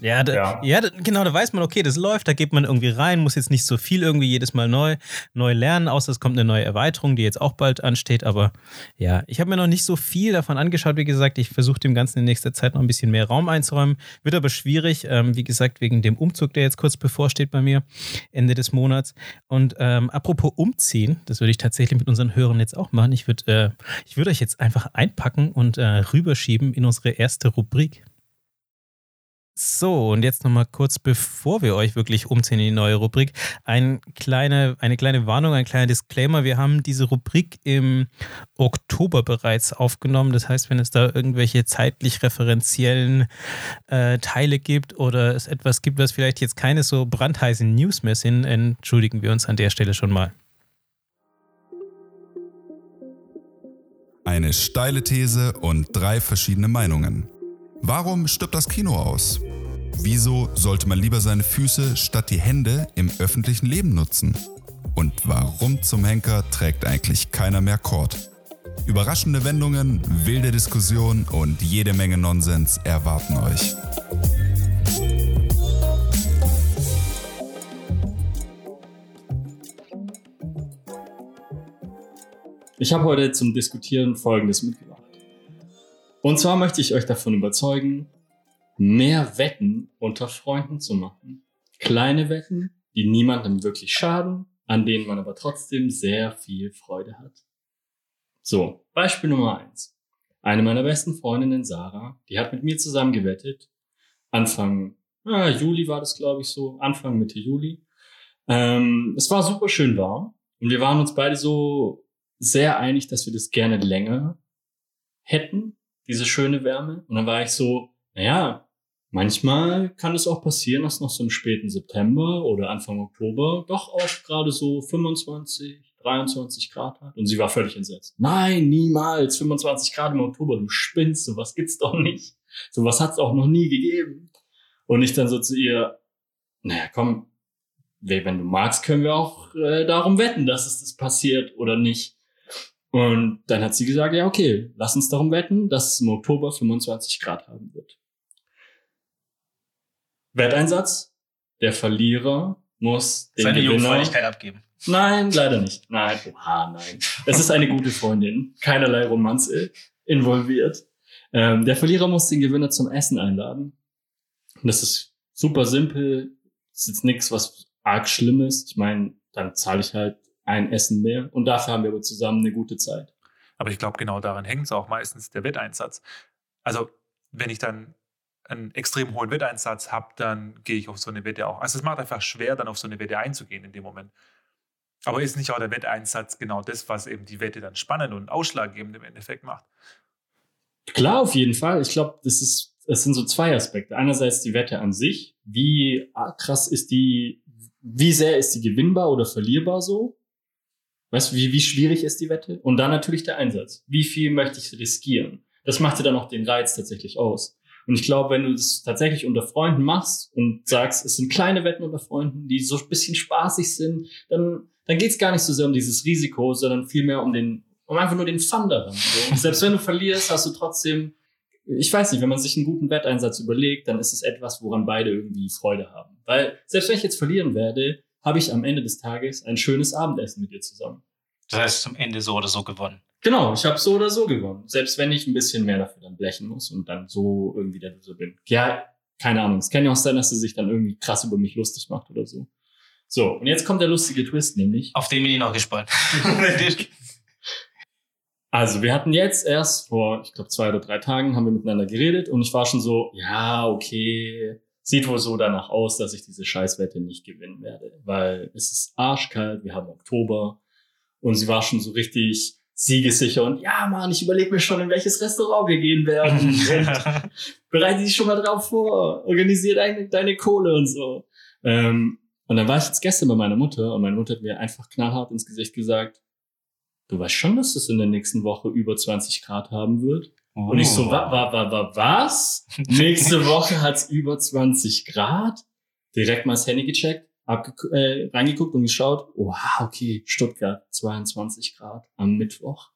Ja, da, ja. Ja. da, genau, da weiß man, okay, das läuft, da geht man irgendwie rein, muss jetzt nicht so viel irgendwie jedes Mal neu, neu lernen, außer es kommt eine neue Erweiterung, die jetzt auch bald ansteht. Aber ja, ich habe mir noch nicht so viel davon angeschaut. Wie gesagt, ich versuche dem Ganzen in nächster Zeit noch ein bisschen mehr Raum einzuräumen. Wird aber schwierig, ähm, wie gesagt, wegen dem Umzug, der jetzt kurz bevorsteht bei mir, Ende des Monats. Und ähm, apropos umziehen, das würde ich tatsächlich mit unseren Hörern jetzt auch machen. Ich würde äh, ich würd euch jetzt einfach einpacken und äh, rüberschieben in unsere erste Rubrik. So, und jetzt nochmal kurz, bevor wir euch wirklich umziehen in die neue Rubrik, ein kleine, eine kleine Warnung, ein kleiner Disclaimer. Wir haben diese Rubrik im Oktober bereits aufgenommen. Das heißt, wenn es da irgendwelche zeitlich referenziellen äh, Teile gibt oder es etwas gibt, was vielleicht jetzt keine so brandheißen News mehr sind, entschuldigen wir uns an der Stelle schon mal. Eine steile These und drei verschiedene Meinungen. Warum stirbt das Kino aus? Wieso sollte man lieber seine Füße statt die Hände im öffentlichen Leben nutzen? Und warum zum Henker trägt eigentlich keiner mehr Kord? Überraschende Wendungen, wilde Diskussionen und jede Menge Nonsens erwarten euch. Ich habe heute zum Diskutieren Folgendes mitgebracht. Und zwar möchte ich euch davon überzeugen, mehr Wetten unter Freunden zu machen. Kleine Wetten, die niemandem wirklich schaden, an denen man aber trotzdem sehr viel Freude hat. So, Beispiel Nummer eins. Eine meiner besten Freundinnen, Sarah, die hat mit mir zusammen gewettet. Anfang ah, Juli war das, glaube ich, so. Anfang, Mitte Juli. Ähm, es war super schön warm. Und wir waren uns beide so sehr einig, dass wir das gerne länger hätten, diese schöne Wärme. Und dann war ich so, naja, manchmal kann es auch passieren, dass noch so im späten September oder Anfang Oktober doch auch gerade so 25, 23 Grad hat. Und sie war völlig entsetzt. Nein, niemals. 25 Grad im Oktober, du spinnst, sowas gibt's doch nicht. Sowas hat's auch noch nie gegeben. Und ich dann so zu ihr, naja, komm, wenn du magst, können wir auch äh, darum wetten, dass es das passiert oder nicht. Und dann hat sie gesagt, ja, okay, lass uns darum wetten, dass es im Oktober 25 Grad haben wird. Wetteinsatz, der Verlierer muss den Seine Gewinner... Abgeben. Nein, leider nicht. Nein, oha, nein. Es ist eine gute Freundin. Keinerlei Romanze involviert. Ähm, der Verlierer muss den Gewinner zum Essen einladen. Und das ist super simpel. Ist jetzt nichts, was arg schlimm ist. Ich meine, dann zahle ich halt ein Essen mehr. Und dafür haben wir aber zusammen eine gute Zeit. Aber ich glaube, genau daran hängt es auch meistens der Wetteinsatz. Also, wenn ich dann einen extrem hohen Wetteinsatz habe, dann gehe ich auf so eine Wette auch. Also, es macht einfach schwer, dann auf so eine Wette einzugehen in dem Moment. Aber ist nicht auch der Wetteinsatz genau das, was eben die Wette dann spannend und ausschlaggebend im Endeffekt macht? Klar, auf jeden Fall. Ich glaube, das ist, es sind so zwei Aspekte. Einerseits die Wette an sich. Wie krass ist die, wie sehr ist die gewinnbar oder verlierbar so? Weißt du, wie, wie schwierig ist die Wette? Und dann natürlich der Einsatz. Wie viel möchte ich riskieren? Das macht dir dann auch den Reiz tatsächlich aus. Und ich glaube, wenn du das tatsächlich unter Freunden machst und sagst, es sind kleine Wetten unter Freunden, die so ein bisschen spaßig sind, dann, dann geht es gar nicht so sehr um dieses Risiko, sondern vielmehr um den, um einfach nur den Fun daran. Selbst wenn du verlierst, hast du trotzdem, ich weiß nicht, wenn man sich einen guten Wetteinsatz überlegt, dann ist es etwas, woran beide irgendwie Freude haben. Weil selbst wenn ich jetzt verlieren werde, habe ich am Ende des Tages ein schönes Abendessen mit dir zusammen. Das heißt, zum Ende so oder so gewonnen. Genau, ich habe so oder so gewonnen. Selbst wenn ich ein bisschen mehr dafür dann blechen muss und dann so irgendwie der Loser bin. Ja, keine Ahnung. Es kann ja auch sein, dass sie sich dann irgendwie krass über mich lustig macht oder so. So, und jetzt kommt der lustige Twist, nämlich. Auf den bin ich noch gespannt. Also, wir hatten jetzt erst vor, ich glaube, zwei oder drei Tagen haben wir miteinander geredet und ich war schon so, ja, okay, sieht wohl so danach aus, dass ich diese Scheißwette nicht gewinnen werde, weil es ist arschkalt, wir haben Oktober und sie war schon so richtig siegessicher und ja, Mann, ich überlege mir schon, in welches Restaurant wir gehen werden. bereite dich schon mal drauf vor, organisiere deine, deine Kohle und so. Ähm, und dann war ich jetzt gestern bei meiner Mutter und meine Mutter hat mir einfach knallhart ins Gesicht gesagt, du weißt schon, dass es in der nächsten Woche über 20 Grad haben wird? Und ich so, wa, wa, wa, wa, was? Nächste Woche hat's über 20 Grad? Direkt mal das Handy gecheckt, äh, reingeguckt und geschaut. Wow, okay, Stuttgart, 22 Grad am Mittwoch.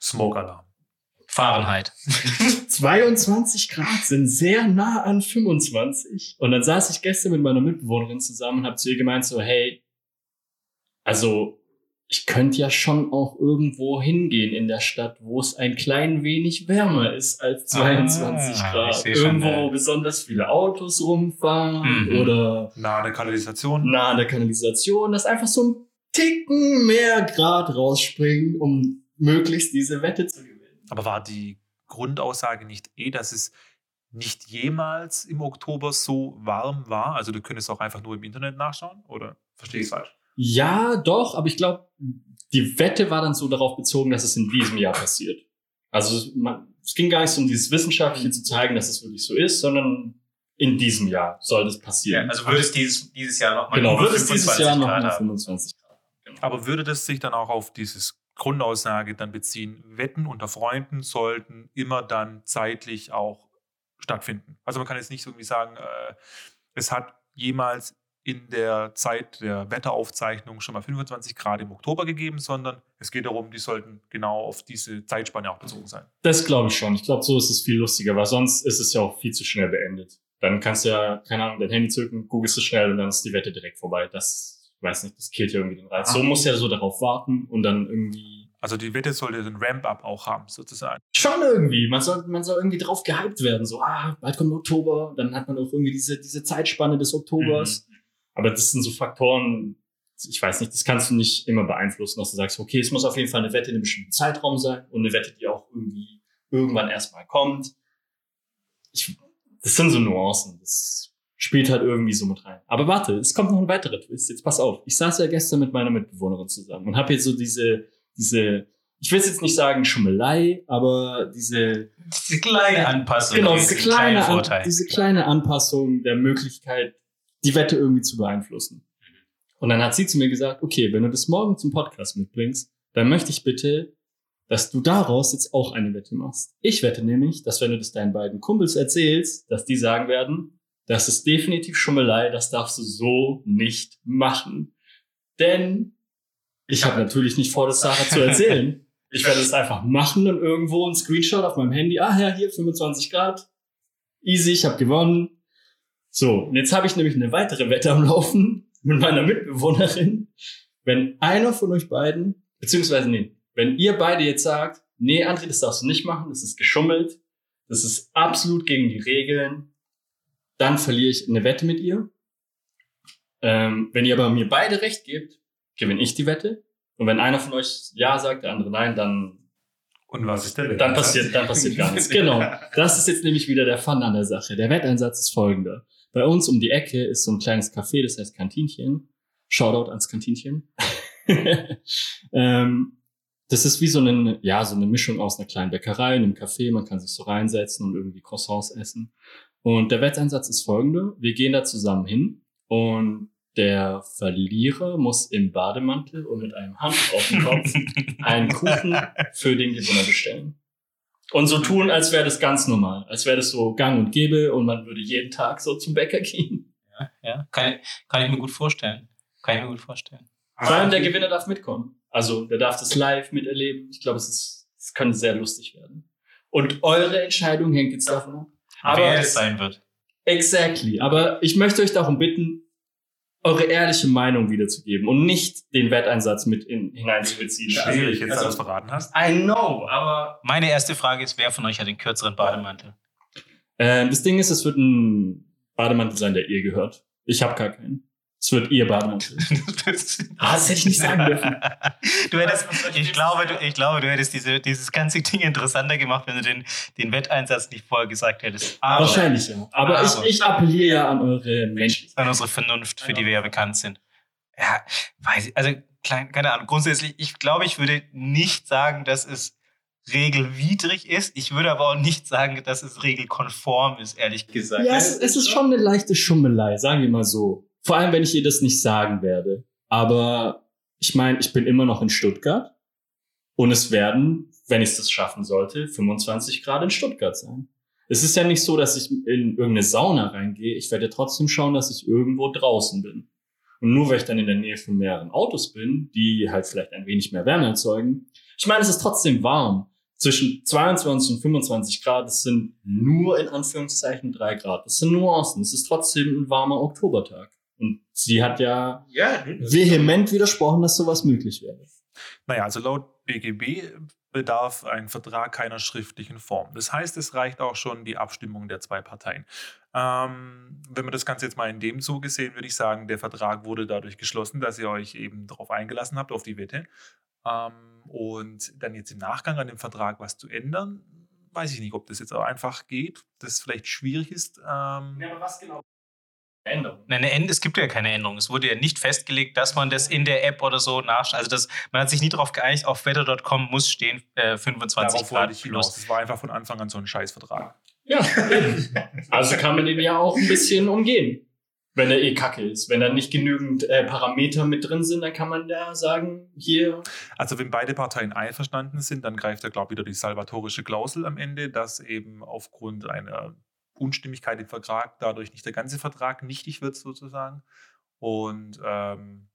Smoke-Alarm. Fahrenheit. 22 Grad sind sehr nah an 25. Und dann saß ich gestern mit meiner Mitbewohnerin zusammen und habe zu ihr gemeint so, hey, also ich könnte ja schon auch irgendwo hingehen in der Stadt, wo es ein klein wenig wärmer ist als 22 Ah, Grad. schon, Irgendwo, ja. wo besonders viele Autos rumfahren Mhm. oder Nah an der Kanalisation. nah an der Kanalisation, dass einfach so ein Ticken mehr Grad rausspringen, um möglichst diese Wette zu gewinnen. Aber war die Grundaussage nicht eh, dass es nicht jemals im Oktober so warm war? Also du könntest auch einfach nur im Internet nachschauen? Oder verstehe ich es falsch? Ja, doch, aber ich glaube, die Wette war dann so darauf bezogen, dass es in diesem Jahr passiert. Also man, es ging gar nicht so um dieses Wissenschaftliche zu zeigen, dass es wirklich so ist, sondern in diesem Jahr soll das passieren. Also würde es dieses, dieses Jahr nochmal genau, wird es dieses Jahr noch Grad mal haben. 25 Grad. Genau. Aber würde das sich dann auch auf dieses Grundaussage dann beziehen? Wetten unter Freunden sollten immer dann zeitlich auch stattfinden. Also man kann jetzt nicht irgendwie sagen, äh, es hat jemals in der Zeit der Wetteraufzeichnung schon mal 25 Grad im Oktober gegeben, sondern es geht darum, die sollten genau auf diese Zeitspanne auch bezogen sein. Das glaube ich schon. Ich glaube, so ist es viel lustiger, weil sonst ist es ja auch viel zu schnell beendet. Dann kannst du ja, keine Ahnung, dein Handy zücken, googelst du schnell und dann ist die Wette direkt vorbei. Das, weiß nicht, das killt ja irgendwie den Reiz. So muss ja so darauf warten und dann irgendwie. Also die Wette sollte den Ramp-up auch haben, sozusagen. Schon irgendwie. Man soll, man soll irgendwie drauf gehypt werden. So, ah, bald kommt Oktober, dann hat man auch irgendwie diese, diese Zeitspanne des Oktobers. Aber das sind so Faktoren, ich weiß nicht, das kannst du nicht immer beeinflussen, dass du sagst, okay, es muss auf jeden Fall eine Wette in einem bestimmten Zeitraum sein und eine Wette, die auch irgendwie irgendwann erstmal kommt. Ich, das sind so Nuancen. Das spielt halt irgendwie so mit rein. Aber warte, es kommt noch ein weiterer Twist. Jetzt pass auf. Ich saß ja gestern mit meiner Mitbewohnerin zusammen und habe jetzt so diese, diese, ich will jetzt nicht sagen Schummelei, aber diese, Diese kleine Anpassung. genau, diese kleine, An, diese kleine Anpassung der Möglichkeit, die Wette irgendwie zu beeinflussen. Und dann hat sie zu mir gesagt, okay, wenn du das morgen zum Podcast mitbringst, dann möchte ich bitte, dass du daraus jetzt auch eine Wette machst. Ich wette nämlich, dass wenn du das deinen beiden Kumpels erzählst, dass die sagen werden, das ist definitiv Schummelei, das darfst du so nicht machen. Denn ich habe natürlich nicht vor, das Sarah zu erzählen. Ich werde es einfach machen und irgendwo ein Screenshot auf meinem Handy. Ah ja, hier 25 Grad. Easy, ich habe gewonnen. So, und jetzt habe ich nämlich eine weitere Wette am Laufen mit meiner Mitbewohnerin. Wenn einer von euch beiden, beziehungsweise nee, wenn ihr beide jetzt sagt, nee, André, das darfst du nicht machen, das ist geschummelt, das ist absolut gegen die Regeln, dann verliere ich eine Wette mit ihr. Ähm, wenn ihr aber mir beide recht gebt, gewinne ich die Wette. Und wenn einer von euch ja sagt, der andere nein, dann Und was ist der dann passiert, dann passiert gar nichts. Genau. Das ist jetzt nämlich wieder der Fun an der Sache. Der Wetteinsatz ist folgender. Bei uns um die Ecke ist so ein kleines Café, das heißt Kantinchen. Shoutout ans Kantinchen. ähm, das ist wie so eine, ja, so eine Mischung aus einer kleinen Bäckerei, einem Café. Man kann sich so reinsetzen und irgendwie Croissants essen. Und der Wetteinsatz ist folgender. Wir gehen da zusammen hin und der Verlierer muss im Bademantel und mit einem Handtuch auf dem Kopf einen Kuchen für den Gewinner bestellen. Und so tun, als wäre das ganz normal. Als wäre das so gang und gäbe und man würde jeden Tag so zum Bäcker gehen. Ja, ja. Kann, kann ich mir gut vorstellen. Kann ich mir gut vorstellen. Vor allem der Gewinner darf mitkommen. Also der darf das live miterleben. Ich glaube, es ist, es könnte sehr lustig werden. Und eure Entscheidung hängt jetzt davon ab. Aber Wer es sein wird. exactly. Aber ich möchte euch darum bitten, eure ehrliche Meinung wiederzugeben und nicht den Wetteinsatz mit in, hineinzubeziehen. Schwierig, jetzt also, alles verraten hast. I know, aber Meine erste Frage ist, wer von euch hat den kürzeren Bademantel? äh, das Ding ist, es wird ein Bademantel sein, der ihr gehört. Ich habe gar keinen. Es wird ihr Bademantel. Ah, das hätte ich nicht sagen dürfen. Du hättest, ich glaube, du, ich glaube, du hättest diese, dieses ganze Ding interessanter gemacht, wenn du den, den Wetteinsatz nicht vorher gesagt hättest. Aber Wahrscheinlich ja. Aber, Aber- ich, ich appelliere ja an eure Menschlichkeit. an unsere Vernunft, für die wir ja bekannt sind. Ja, weiß ich, also klein, keine Ahnung. Grundsätzlich, ich glaube, ich würde nicht sagen, dass es regelwidrig ist. Ich würde aber auch nicht sagen, dass es regelkonform ist, ehrlich gesagt. Ja, es, es ist schon eine leichte Schummelei, sagen wir mal so. Vor allem, wenn ich ihr das nicht sagen werde. Aber ich meine, ich bin immer noch in Stuttgart und es werden, wenn ich das schaffen sollte, 25 Grad in Stuttgart sein. Es ist ja nicht so, dass ich in irgendeine Sauna reingehe. Ich werde trotzdem schauen, dass ich irgendwo draußen bin. Und nur weil ich dann in der Nähe von mehreren Autos bin, die halt vielleicht ein wenig mehr Wärme erzeugen. Ich meine, es ist trotzdem warm. Zwischen 22 und 25 Grad, das sind nur in Anführungszeichen drei Grad. Das sind Nuancen. Es ist trotzdem ein warmer Oktobertag. Und sie hat ja Ja, vehement widersprochen, dass sowas möglich wäre. Naja, also laut BGB bedarf ein Vertrag keiner schriftlichen Form. Das heißt, es reicht auch schon die Abstimmung der zwei Parteien. Ähm, wenn wir das Ganze jetzt mal in dem Zuge sehen, würde ich sagen, der Vertrag wurde dadurch geschlossen, dass ihr euch eben darauf eingelassen habt, auf die Wette. Ähm, und dann jetzt im Nachgang an dem Vertrag was zu ändern, weiß ich nicht, ob das jetzt auch einfach geht, das vielleicht schwierig ist. Ähm, aber was genau? Änderung. Nein, eine es gibt ja keine Änderung. Es wurde ja nicht festgelegt, dass man das in der App oder so nachschaut. Also das, man hat sich nie darauf geeinigt, auf wetter.com muss stehen äh, 25 Darauf Grad plus. Das war einfach von Anfang an so ein Scheißvertrag. Ja. Also kann man den ja auch ein bisschen umgehen. Wenn er eh kacke ist. Wenn da nicht genügend äh, Parameter mit drin sind, dann kann man da sagen, hier. Also wenn beide Parteien einverstanden sind, dann greift er, glaube ich, wieder die salvatorische Klausel am Ende, dass eben aufgrund einer Unstimmigkeit im Vertrag dadurch nicht der ganze Vertrag nichtig wird sozusagen. Und ähm,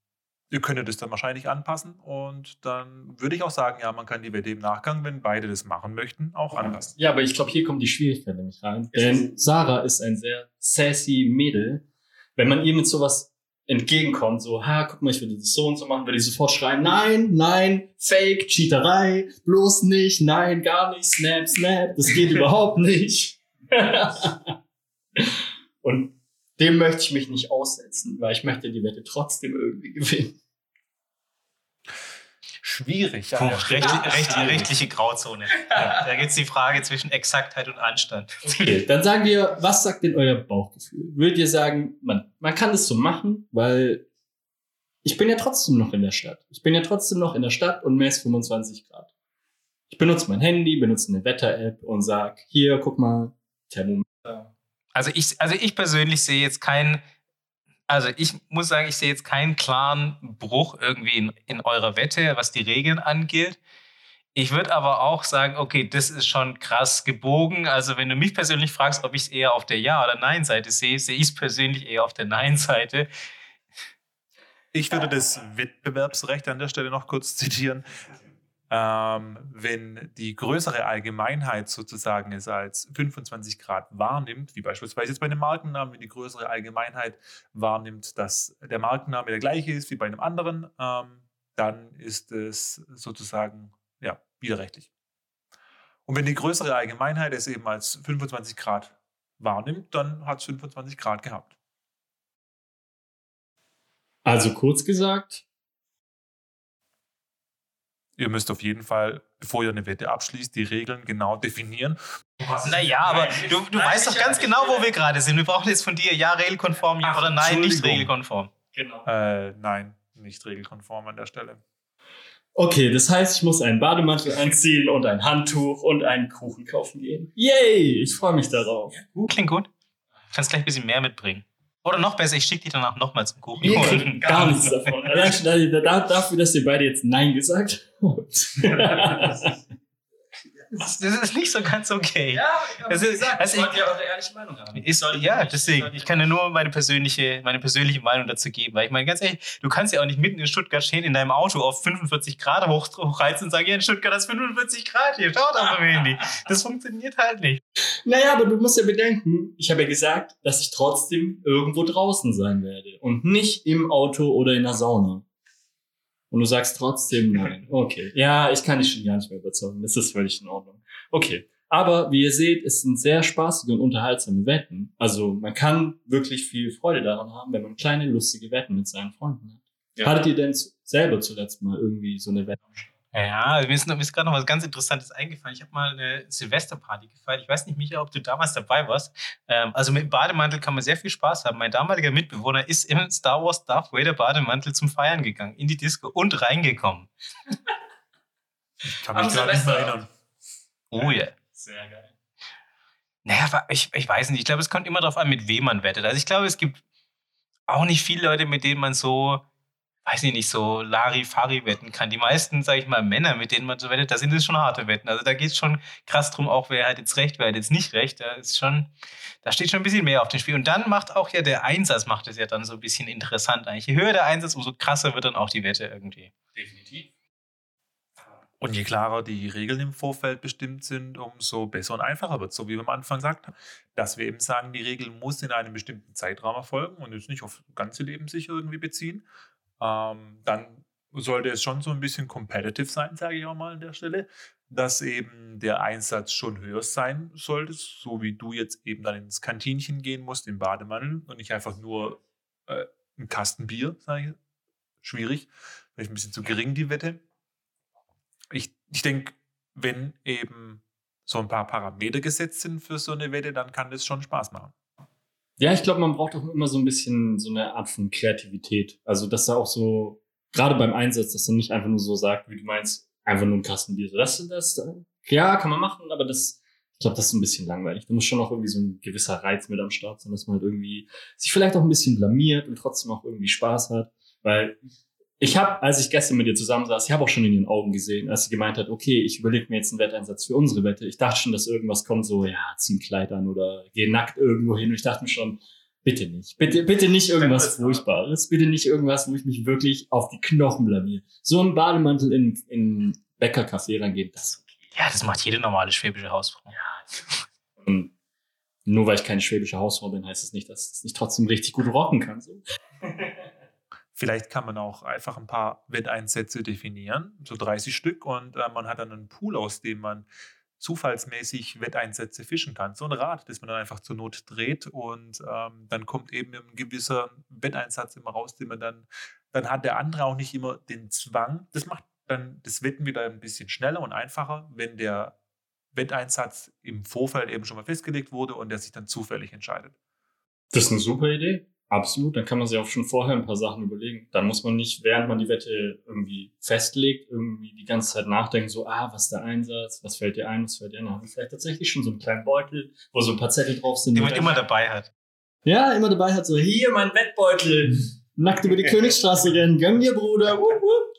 ihr könntet es dann wahrscheinlich anpassen. Und dann würde ich auch sagen, ja, man kann die Wette im Nachgang, wenn beide das machen möchten, auch anpassen. Ja, aber ich glaube, hier kommt die Schwierigkeit nämlich rein. Denn Sarah ist ein sehr sassy Mädel. Wenn man ihr mit sowas entgegenkommt, so, ha, guck mal, ich würde das so und so machen, würde ich sofort schreien, nein, nein, Fake, Cheaterei, bloß nicht, nein, gar nicht, snap, snap, das geht überhaupt nicht. und dem möchte ich mich nicht aussetzen, weil ich möchte die Wette trotzdem irgendwie gewinnen. Schwierig. Puh, der Stelle. recht, recht, rechtliche Grauzone. Ja, da gibt es die Frage zwischen Exaktheit und Anstand. Okay, dann sagen wir, was sagt denn euer Bauchgefühl? Würdet ihr sagen, man, man kann das so machen, weil ich bin ja trotzdem noch in der Stadt. Ich bin ja trotzdem noch in der Stadt und ist 25 Grad. Ich benutze mein Handy, benutze eine Wetter-App und sag, hier, guck mal, Thermometer. Also ich, also ich persönlich sehe jetzt keinen, also ich muss sagen, ich sehe jetzt keinen klaren Bruch irgendwie in, in eurer Wette, was die Regeln angeht. Ich würde aber auch sagen, okay, das ist schon krass gebogen. Also wenn du mich persönlich fragst, ob ich es eher auf der Ja- oder Nein-Seite sehe, sehe ich es persönlich eher auf der Nein-Seite. Ich würde das Wettbewerbsrecht an der Stelle noch kurz zitieren. Ähm, wenn die größere Allgemeinheit sozusagen es als 25 Grad wahrnimmt, wie beispielsweise jetzt bei einem Markennamen, wenn die größere Allgemeinheit wahrnimmt, dass der Markenname der gleiche ist wie bei einem anderen, ähm, dann ist es sozusagen ja, widerrechtlich. Und wenn die größere Allgemeinheit es eben als 25 Grad wahrnimmt, dann hat es 25 Grad gehabt. Also kurz gesagt, Ihr müsst auf jeden Fall, bevor ihr eine Wette abschließt, die Regeln genau definieren. Naja, aber du, du weißt doch ganz genau, wo wir gerade sind. Wir brauchen jetzt von dir ja regelkonform ja, Ach, oder nein, nicht regelkonform. genau. Äh, nein, nicht regelkonform an der Stelle. Okay, das heißt, ich muss einen Bademantel anziehen und ein Handtuch und einen Kuchen kaufen gehen. Yay, ich freue mich darauf. Klingt gut. Kannst gleich ein bisschen mehr mitbringen. Oder noch besser, ich schicke dich danach nochmal zum Kuchen. Ihr kriegt gar nichts davon. Allein schon da- dafür, dass ihr beide jetzt Nein gesagt habt. Das ist nicht so ganz okay. Das ist- also ich- ja eure ehrliche Meinung haben. Ist, ja, deswegen. Ich kann dir nur meine persönliche, meine persönliche Meinung dazu geben. Weil ich meine, ganz ehrlich, du kannst ja auch nicht mitten in Stuttgart stehen, in deinem Auto auf 45 Grad hoch, hochreizen und sagen, ja, in Stuttgart ist 45 Grad hier, schaut auf dem Handy. Das funktioniert halt nicht. Naja, aber du musst ja bedenken, ich habe ja gesagt, dass ich trotzdem irgendwo draußen sein werde und nicht im Auto oder in der Sauna. Und du sagst trotzdem nein. Okay. Ja, ich kann dich schon gar nicht mehr überzeugen. Das ist völlig in Ordnung. Okay. Aber wie ihr seht, es sind sehr spaßige und unterhaltsame Wetten. Also man kann wirklich viel Freude daran haben, wenn man kleine, lustige Wetten mit seinen Freunden hat. Hattet ihr denn selber zuletzt mal irgendwie so eine Wette? Ja, mir ist, noch- mir ist gerade noch was ganz Interessantes eingefallen. Ich habe mal eine Silvesterparty gefeiert. Ich weiß nicht, Micha, ob du damals dabei warst. Ähm, also mit dem Bademantel kann man sehr viel Spaß haben. Mein damaliger Mitbewohner ist im Star Wars Darth Vader Bademantel zum Feiern gegangen, in die Disco und reingekommen. Ich kann mich gerade nicht mehr erinnern. Oh ja. Sehr geil. Naja, ich, ich weiß nicht. Ich glaube, es kommt immer darauf an, mit wem man wettet. Also ich glaube, es gibt auch nicht viele Leute, mit denen man so, weiß ich nicht, so Larifari wetten kann. Die meisten, sage ich mal, Männer, mit denen man so wettet, da sind es schon harte Wetten. Also da geht es schon krass drum, auch wer hat jetzt recht, wer hat jetzt nicht recht. Da ist schon, da steht schon ein bisschen mehr auf dem Spiel. Und dann macht auch ja der Einsatz, macht es ja dann so ein bisschen interessant eigentlich. Je höher der Einsatz, umso krasser wird dann auch die Wette irgendwie. Definitiv. Und je klarer die Regeln im Vorfeld bestimmt sind, umso besser und einfacher wird So wie wir am Anfang gesagt haben, dass wir eben sagen, die Regel muss in einem bestimmten Zeitraum erfolgen und jetzt nicht auf das ganze Leben sich irgendwie beziehen. Ähm, dann sollte es schon so ein bisschen competitive sein, sage ich auch mal an der Stelle, dass eben der Einsatz schon höher sein sollte, so wie du jetzt eben dann ins Kantinchen gehen musst, im Bademantel und nicht einfach nur äh, ein Kasten Bier, sage ich. Schwierig, vielleicht ein bisschen zu gering die Wette ich, ich denke, wenn eben so ein paar Parameter gesetzt sind für so eine Wette, dann kann das schon Spaß machen. Ja, ich glaube, man braucht auch immer so ein bisschen so eine Art von Kreativität. Also, dass da auch so, gerade beim Einsatz, dass du nicht einfach nur so sagt, wie du meinst, einfach nur ein Kastenbier. So, das, das, ja, kann man machen, aber das, ich glaube, das ist ein bisschen langweilig. Da muss schon auch irgendwie so ein gewisser Reiz mit am Start sein, dass man halt irgendwie sich vielleicht auch ein bisschen blamiert und trotzdem auch irgendwie Spaß hat. Weil ich habe, als ich gestern mit ihr zusammensaß, ich habe auch schon in ihren Augen gesehen, als sie gemeint hat, okay, ich überlege mir jetzt einen Wetteinsatz für unsere Wette. Ich dachte schon, dass irgendwas kommt, so, ja, zieh ein Kleid an oder geh nackt irgendwo hin. Und ich dachte mir schon, Bitte nicht. Bitte, bitte nicht irgendwas Furchtbares. Bitte nicht irgendwas, wo ich mich wirklich auf die Knochen blamier. So ein Bademantel in, in Bäckercafé reingehen, das ist okay. Ja, das macht jede normale schwäbische Hausfrau. Und nur weil ich keine schwäbische Hausfrau bin, heißt das nicht, dass ich es nicht trotzdem richtig gut rocken kann. So. Vielleicht kann man auch einfach ein paar Wetteinsätze definieren, so 30 Stück, und äh, man hat dann einen Pool, aus dem man zufallsmäßig Wetteinsätze fischen kann. So ein Rad, das man dann einfach zur Not dreht und ähm, dann kommt eben ein gewisser Wetteinsatz immer raus, den man dann, dann hat der andere auch nicht immer den Zwang. Das macht dann das Wetten wieder ein bisschen schneller und einfacher, wenn der Wetteinsatz im Vorfeld eben schon mal festgelegt wurde und der sich dann zufällig entscheidet. Das ist eine super Idee. Absolut. Dann kann man sich auch schon vorher ein paar Sachen überlegen. Dann muss man nicht, während man die Wette irgendwie festlegt, irgendwie die ganze Zeit nachdenken, so, ah, was ist der Einsatz, was fällt dir ein, was fällt dir ein. Dann haben wir vielleicht tatsächlich schon so einen kleinen Beutel, wo so ein paar Zettel drauf sind. Den man immer dabei hat. Ja, immer dabei hat so, hier mein Wettbeutel. Nackt über die Königstraße rennen. Gönn dir, Bruder. Wupp, wupp.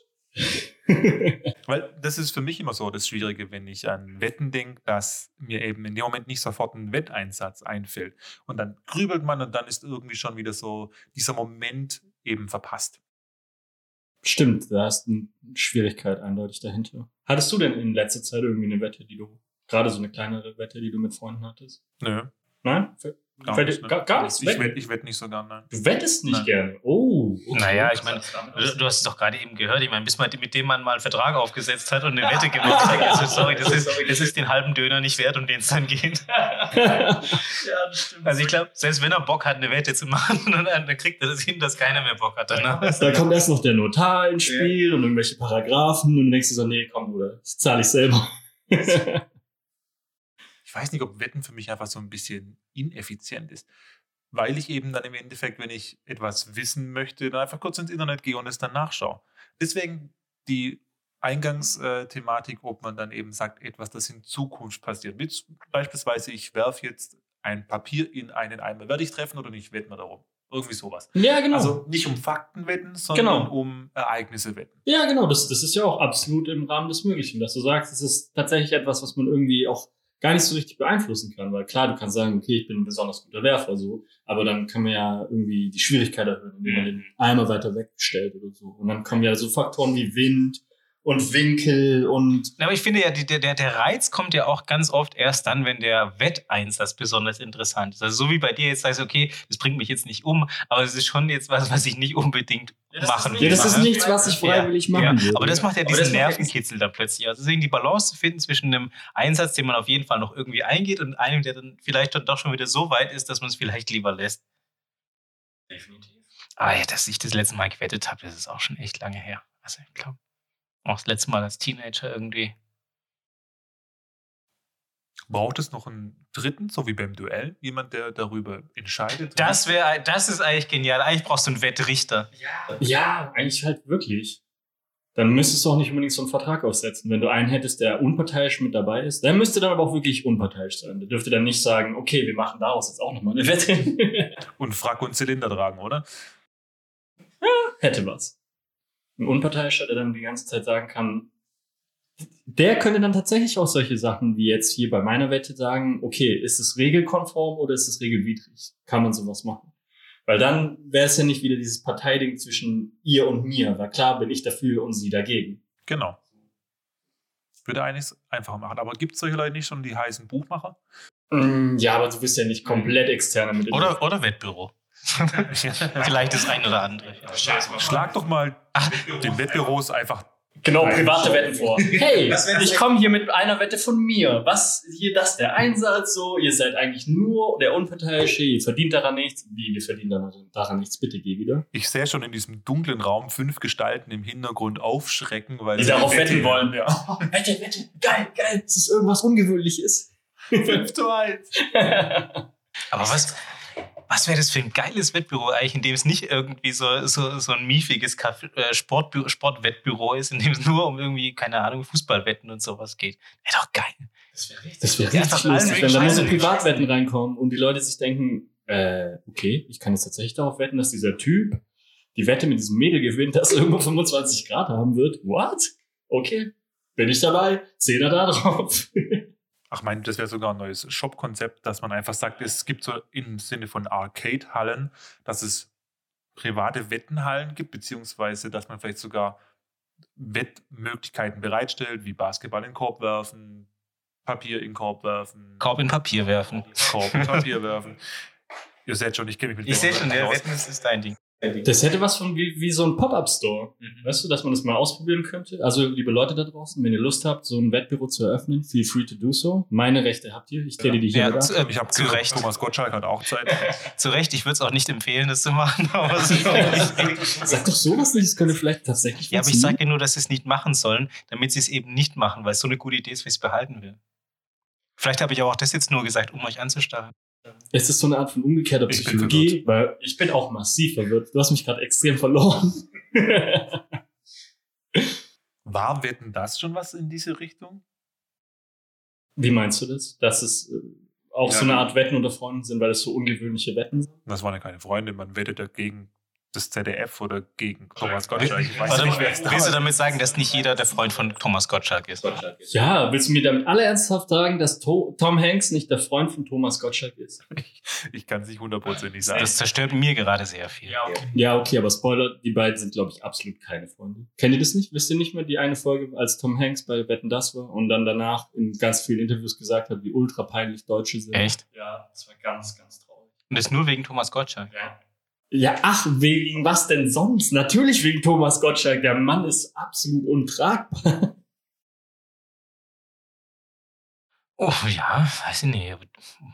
Weil das ist für mich immer so das Schwierige, wenn ich an Wetten denke, dass mir eben in dem Moment nicht sofort ein Wetteinsatz einfällt. Und dann grübelt man und dann ist irgendwie schon wieder so dieser Moment eben verpasst. Stimmt, da ist eine Schwierigkeit eindeutig dahinter. Hattest du denn in letzter Zeit irgendwie eine Wette, die du, gerade so eine kleinere Wette, die du mit Freunden hattest? Nö, Nein? gar Wette- nicht. ne? gar- gar nichts? Ich Wette- wette ich wett nicht so gern, nein. Du wettest nicht Nein. gerne. Oh. okay. Naja, ich meine, Du, du hast es doch gerade eben gehört. Ich meine, bis man mit dem man mal einen Vertrag aufgesetzt hat und eine Wette gemacht hat. Also, sorry, das ist, das ist den halben Döner nicht wert, um den es dann geht. ja, das stimmt. Also ich glaube, selbst wenn er Bock hat, eine Wette zu machen, dann, dann kriegt er das hin, dass keiner mehr Bock hat danach. Da kommt erst noch der Notar ins Spiel und irgendwelche Paragraphen und dann denkst du so, nee, komm, Bruder, das zahle ich selber. Ich weiß nicht, ob Wetten für mich einfach so ein bisschen ineffizient ist. Weil ich eben dann im Endeffekt, wenn ich etwas wissen möchte, dann einfach kurz ins Internet gehe und es dann nachschaue. Deswegen die Eingangsthematik, ob man dann eben sagt, etwas, das in Zukunft passiert. Beispielsweise, ich werfe jetzt ein Papier in einen Eimer. Werde ich treffen oder nicht? Wetten wir darum. Irgendwie sowas. ja, genau. Also nicht um Fakten wetten, sondern Genau. um Ereignisse wetten. ja, genau, das, das ist ja auch absolut im Rahmen des Möglichen, dass du sagst, es ist tatsächlich etwas, was man irgendwie auch gar nicht so richtig beeinflussen kann. Weil klar, du kannst sagen, okay, ich bin ein besonders guter Werfer, so, aber dann kann man ja irgendwie die Schwierigkeit erhöhen, indem man den Eimer weiter wegstellt oder so. Und dann kommen ja so Faktoren wie Wind und Winkel und Aber ich finde ja, die, der, der der Reiz kommt ja auch ganz oft erst dann, wenn der Wetteinsatz besonders interessant ist. Also so wie bei dir jetzt sagst, okay, das bringt mich jetzt nicht um, aber es ist schon jetzt was, was ich nicht unbedingt machen ja, das ist will. nichts, was ich freiwillig machen Ja, würde. aber das macht ja Aber diesen das ja Nervenkitzel da plötzlich aus. Deswegen die Balance zu finden zwischen einem Einsatz, den man auf jeden Fall noch irgendwie eingeht und einem, der dann vielleicht dann doch schon wieder so weit ist, dass man es vielleicht lieber lässt. Definitiv. Ah ja, dass ich das letzte Mal gewettet habe, das ist auch schon echt lange her. Also ich glaube, auch das letzte Mal als Teenager irgendwie. Braucht es noch einen dritten, so wie beim Duell? Jemand, der darüber entscheidet? Das wäre, das ist eigentlich genial. Eigentlich brauchst du einen Wettrichter. Ja, eigentlich halt wirklich. Dann müsstest du auch nicht unbedingt so einen Vertrag aufsetzen. Wenn du einen hättest, der unparteiisch mit dabei ist, der müsste dann aber auch wirklich unparteiisch sein. Der dürfte dann nicht sagen, okay, wir machen daraus jetzt auch nochmal eine Wette. Und Frack und Zylinder tragen, oder? Hätte was. Ein Unparteiischer, der dann die ganze Zeit sagen kann, der könnte dann tatsächlich auch solche Sachen wie jetzt hier bei meiner Wette sagen, okay, ist es regelkonform oder ist es regelwidrig? Kann man sowas machen? Weil dann wäre es ja nicht wieder dieses Parteiding zwischen ihr und mir, weil klar bin ich dafür und sie dagegen. Genau. Würde einiges einfacher machen. Aber gibt es solche Leute nicht schon, die heißen Buchmacher? Mm, Ja, aber du bist ja nicht komplett externer mit Oder, oder Wettbüro. vielleicht das ein oder andere. Schlag doch mal den Wettbüros einfach. Genau, private Wetten vor. Hey, ich komme hier mit einer Wette von mir. Was hier das der Einsatz so? Ihr seid eigentlich nur der Unparteiische, ihr verdient daran nichts. Wie, wir verdienen daran, nichts? Bitte geh wieder. Ich sehe schon in diesem dunklen Raum fünf Gestalten im Hintergrund aufschrecken, weil Die sie darauf Wette- wetten wollen. Ja. Oh, Wette, Wette, geil, geil. Das ist irgendwas Ungewöhnliches. 5 zu 1. Aber was, was wäre das für ein geiles Wettbüro eigentlich, in dem es nicht irgendwie so, so, so ein miefiges Kaff- äh, Sportbü Sportwettbüro ist, in dem es nur um irgendwie, keine Ahnung, Fußballwetten und sowas geht. Wäre doch geil. Das wäre richtig, das wär richtig allen lustig, wenn da nur so Privatwetten reinkommen und die Leute sich denken, äh, okay, ich kann jetzt tatsächlich darauf wetten, dass dieser Typ die Wette mit diesem Mädel gewinnt, das irgendwo 25 Grad haben wird. What? Okay, bin ich dabei. Zehner da drauf. Ach, mein, das wäre sogar ein neues Shop-Konzept, dass man einfach sagt, es gibt so im Sinne von Arcade-Hallen, dass es private Wettenhallen gibt, beziehungsweise dass man vielleicht sogar Wettmöglichkeiten bereitstellt, wie Basketball in den Korb werfen, Papier in den Korb werfen, Korb in Papier werfen. Korb in Papier werfen. Ihr seht schon, ich kenne mich mit Ich sehe schon, der. Wetten ist dein Ding. Das hätte was von wie, wie so ein Pop-Up-Store. Weißt du, dass man das mal ausprobieren könnte? Also, liebe Leute da draußen, wenn ihr Lust habt, so ein Wettbüro zu eröffnen, feel free to do so. Meine Rechte habt ihr. Ich trete die hier Ja, zu, äh, Ich habe zu Recht. Thomas Gottschalk hat auch Zeit. Zu Recht, ich würde es auch nicht empfehlen, das zu machen. Aber es Sag doch sowas nicht, das könnte vielleicht tatsächlich ja, aber ich sage ja nur, dass sie es nicht machen sollen, damit sie es eben nicht machen, weil es so eine gute Idee ist, wie ich es behalten will. Vielleicht habe ich aber auch das jetzt nur gesagt, um euch anzustacheln. Es ist so eine Art von umgekehrter Ich Psychologie, weil ich bin auch massiv verwirrt. Du hast mich gerade extrem verloren. War Wetten das schon was in diese Richtung? Wie meinst du das? Dass es äh, auch Ja, so eine. Art Wetten unter Freunden sind, weil es so ungewöhnliche Wetten sind? Das waren ja keine Freunde, man wettet ja gegen das ZDF oder gegen Thomas Gottschalk. Ich weiß Warte, ja nicht, wer es willst du damit sagen, dass nicht jeder der Freund von Thomas Gottschalk ist? Ja, willst du mir damit alle ernsthaft sagen, dass to Tom Hanks nicht der Freund von Thomas Gottschalk ist? Ich kann es nicht hundertprozentig sagen. Das zerstört mir gerade sehr viel. Ja, okay, aber Spoiler, die beiden sind, glaube ich, absolut keine Freunde. Kennt ihr das nicht? Wisst ihr nicht mehr die eine Folge, als Tom Hanks bei Wetten das war und dann danach in ganz vielen Interviews gesagt hat, wie ultra peinlich Deutsche sind? Echt? Ja, das war ganz, ganz traurig. Und das nur wegen Thomas Gottschalk. Ja. Ja, ach, wegen was denn sonst? Natürlich wegen Thomas Gottschalk. Der Mann ist absolut untragbar. Oh ja, weiß ich nicht. Ob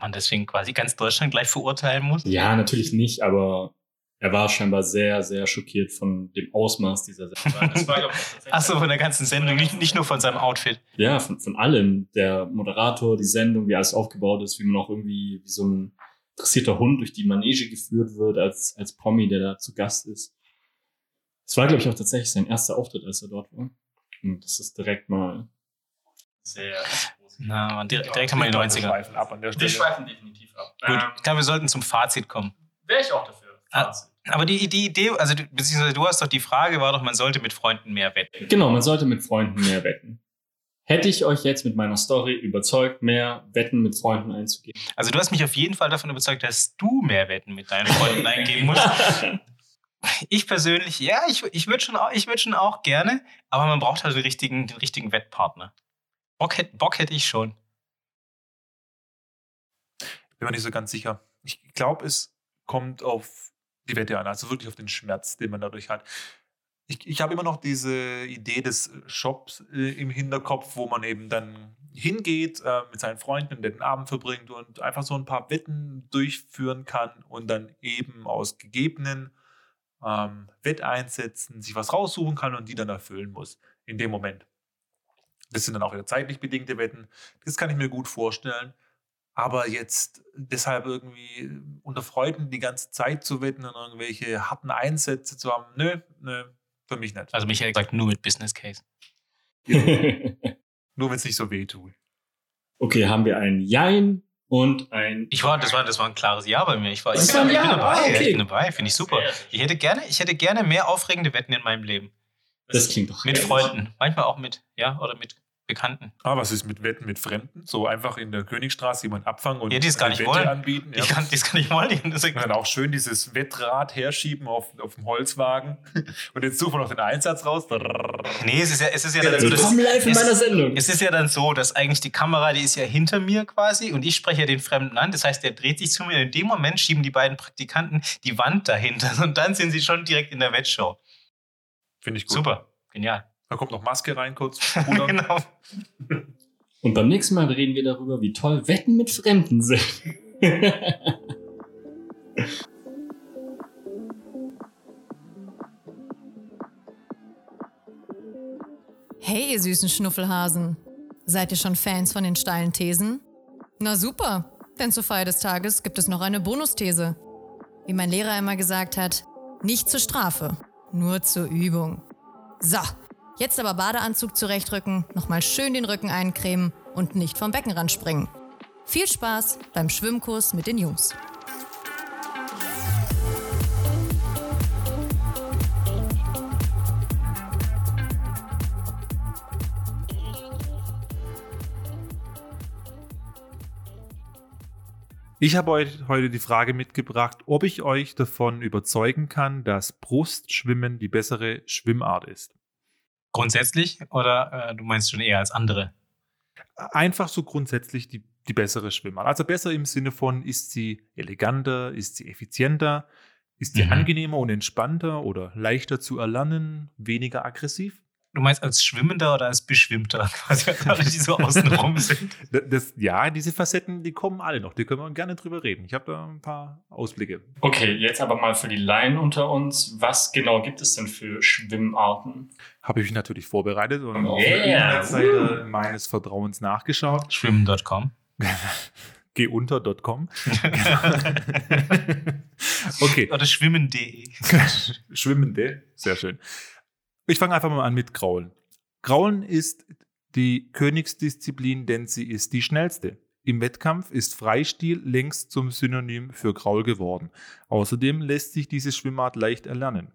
man deswegen quasi ganz Deutschland gleich verurteilen muss. Ja, natürlich nicht, aber er war scheinbar sehr, sehr schockiert von dem Ausmaß dieser Sendung. Achso, von der ganzen Sendung, nicht, nicht nur von seinem Outfit. Ja, von, von allem. Der Moderator, die Sendung, wie alles aufgebaut ist, wie man auch irgendwie wie so ein interessierter Hund durch die Manege geführt wird als, als Promi, der da zu Gast ist. Es war, glaube ich, auch tatsächlich sein erster Auftritt, als er dort war. Und das ist direkt mal sehr Na, man, direkt, direkt haben wir die Wir 90er. schweifen ab an der Wir Stelle. schweifen definitiv ab. Gut, ich glaube, wir sollten zum Fazit kommen. Wäre ich auch dafür. Ah. Aber die, die Idee, also du- beziehungsweise du hast doch die Frage, war doch, man sollte mit Freunden mehr wetten. Genau, man sollte mit Freunden mehr wetten. Hätte ich euch jetzt mit meiner Story überzeugt, mehr Wetten mit Freunden einzugehen? Also du hast mich auf jeden Fall davon überzeugt, dass du mehr Wetten mit deinen Freunden eingehen musst. Ich persönlich, ja, ich, ich würde schon, auch- ich würd schon auch gerne, aber man braucht halt den richtigen, den richtigen Wettpartner. Bock, hätt, Bock hätte ich schon. Bin mir nicht so ganz sicher. Ich glaube, es kommt auf die Wette an, also wirklich auf den Schmerz, den man dadurch hat. Ich, ich habe immer noch diese Idee des Shops äh, im Hinterkopf, wo man eben dann hingeht, äh, mit seinen Freunden netten Abend verbringt und einfach so ein paar Wetten durchführen kann und dann eben aus gegebenen ähm, Wetteinsätzen sich was raussuchen kann und die dann erfüllen muss in dem Moment. Das sind dann auch wieder zeitlich bedingte Wetten. Das kann ich mir gut vorstellen. Aber jetzt deshalb irgendwie unter Freunden die ganze Zeit zu wetten und irgendwelche harten Einsätze zu haben, nö, nö, für mich nicht. Also Michael sagt nur mit Business Case. Nur wenn es nicht so weh tut. okay, haben wir ein Jein und ein. Ich war, das war, das war ein klares Ja bei mir. Ich war, Das ich, war ein ich bin Ja, dabei. ah, okay. Ich bin dabei, finde ich super. Ich hätte gerne, ich hätte gerne mehr aufregende Wetten in meinem Leben. Das klingt doch Mit. Freunden. Manchmal auch mit, ja, oder mit Bekannten. Ah, was ist mit Wetten mit Fremden? So einfach in der Königstraße jemanden abfangen und Ja, die es gar nicht Wette wollen. anbieten. Ja. Ich kann, das kann ich wollen. Deswegen, Und dann auch schön dieses Wettrad herschieben auf, auf dem Holzwagen und jetzt suchen wir noch den Einsatz raus. nee, es ist ja, es ist ja dann so, dass, live in es- meiner Sendung. Es ist ja dann so, dass eigentlich die Kamera, die ist ja hinter mir quasi und ich spreche ja den Fremden an. Das heißt, der dreht sich zu mir und in dem Moment schieben die beiden Praktikanten die Wand dahinter und dann sind sie schon direkt in der Wettshow. Finde ich gut. Super, genial. Da kommt noch Maske rein kurz. Genau. Und beim nächsten Mal reden wir darüber, wie toll Wetten mit Fremden sind. Hey, ihr süßen Schnuffelhasen. Seid ihr schon Fans von den steilen Thesen? Na super, denn zur Feier des Tages gibt es noch eine Bonusthese. Wie mein Lehrer immer gesagt hat, nicht zur Strafe, nur zur Übung. So, jetzt aber Badeanzug zurechtrücken, nochmal schön den Rücken eincremen und nicht vom Beckenrand springen. Viel Spaß beim Schwimmkurs mit den Jungs. Ich habe euch heute die Frage mitgebracht, ob ich euch davon überzeugen kann, dass Brustschwimmen die bessere Schwimmart ist. Grundsätzlich oder äh, du meinst schon eher als andere? Einfach so grundsätzlich die, die bessere Schwimmart. Also besser im Sinne von, ist sie eleganter, ist sie effizienter, ist sie Mhm. angenehmer und entspannter oder leichter zu erlernen, weniger aggressiv? Du meinst als Schwimmender oder als Beschwimmter? Quasi die so außenrum sind. D- Das, ja, diese Facetten, die kommen alle noch. Die können wir gerne drüber reden. Ich habe da ein paar Ausblicke. Okay, jetzt aber mal für die Laien unter uns. Was genau gibt es denn für Schwimmarten? Habe ich mich natürlich vorbereitet und auf der Yeah. Internetseite meines Vertrauens nachgeschaut. Schwimmen.com. Geunter.com. okay, Oder schwimmen.de. Schwimmende, sehr schön. Ich fange einfach mal an mit Kraulen. Kraulen ist die Königsdisziplin, denn sie ist die schnellste. Im Wettkampf ist Freistil längst zum Synonym für Kraul geworden. Außerdem lässt sich diese Schwimmart leicht erlernen.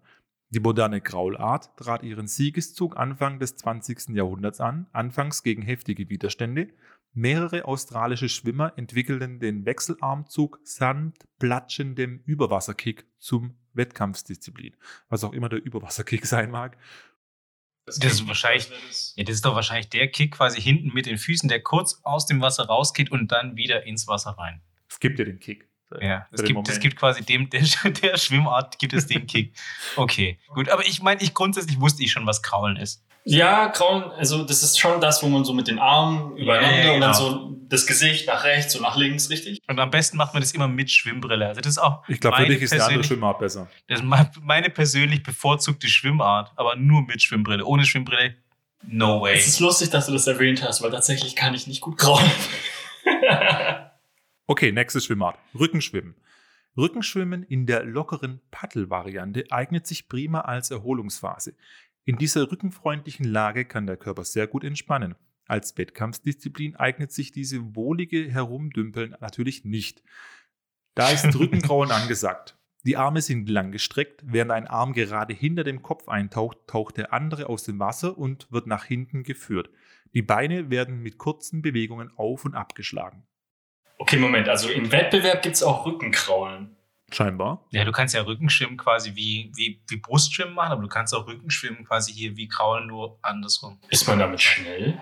Die moderne Kraulart trat ihren Siegeszug Anfang des 20. Jahrhunderts an, anfangs gegen heftige Widerstände. Mehrere australische Schwimmer entwickelten den Wechselarmzug samt platschendem Überwasserkick zum Wettkampfsdisziplin. Was auch immer der Überwasserkick sein mag. Das ist wahrscheinlich, ja, das ist doch wahrscheinlich der Kick quasi hinten mit den Füßen, der kurz aus dem Wasser rausgeht und dann wieder ins Wasser rein. Es gibt ja den Kick. Ja, es gibt, es gibt quasi dem, der, der Schwimmart gibt es den Kick. Okay, gut. Aber ich meine, ich grundsätzlich wusste ich schon, was Kraulen ist. Ja, Kraulen, also das ist schon das, wo man so mit den Armen übereinander Ja, ja, und dann genau. so das Gesicht nach rechts und nach links, richtig? Und am besten macht man das immer mit Schwimmbrille. Also das ist auch Ich glaube, für dich ist eine andere Schwimmart besser. Das ist me- meine persönlich bevorzugte Schwimmart, aber nur mit Schwimmbrille. Ohne Schwimmbrille, no way. Es ist lustig, dass du das erwähnt hast, weil tatsächlich kann ich nicht gut kraulen. Okay, nächste Schwimmart. Rückenschwimmen. Rückenschwimmen in der lockeren Paddelvariante eignet sich prima als Erholungsphase. In dieser rückenfreundlichen Lage kann der Körper sehr gut entspannen. Als Wettkampfdisziplin eignet sich diese wohlige Herumdümpeln natürlich nicht. Da ist Rückengrauen angesagt. Die Arme sind langgestreckt, während ein Arm gerade hinter dem Kopf eintaucht, taucht der andere aus dem Wasser und wird nach hinten geführt. Die Beine werden mit kurzen Bewegungen auf und abgeschlagen. okay, Moment, also im Wettbewerb gibt es auch Rückenkraulen. Scheinbar. Ja, du kannst ja Rückenschwimmen quasi wie, wie, wie Brustschwimmen machen, aber du kannst auch Rückenschwimmen quasi hier wie Kraulen, nur andersrum. Ist man damit schnell?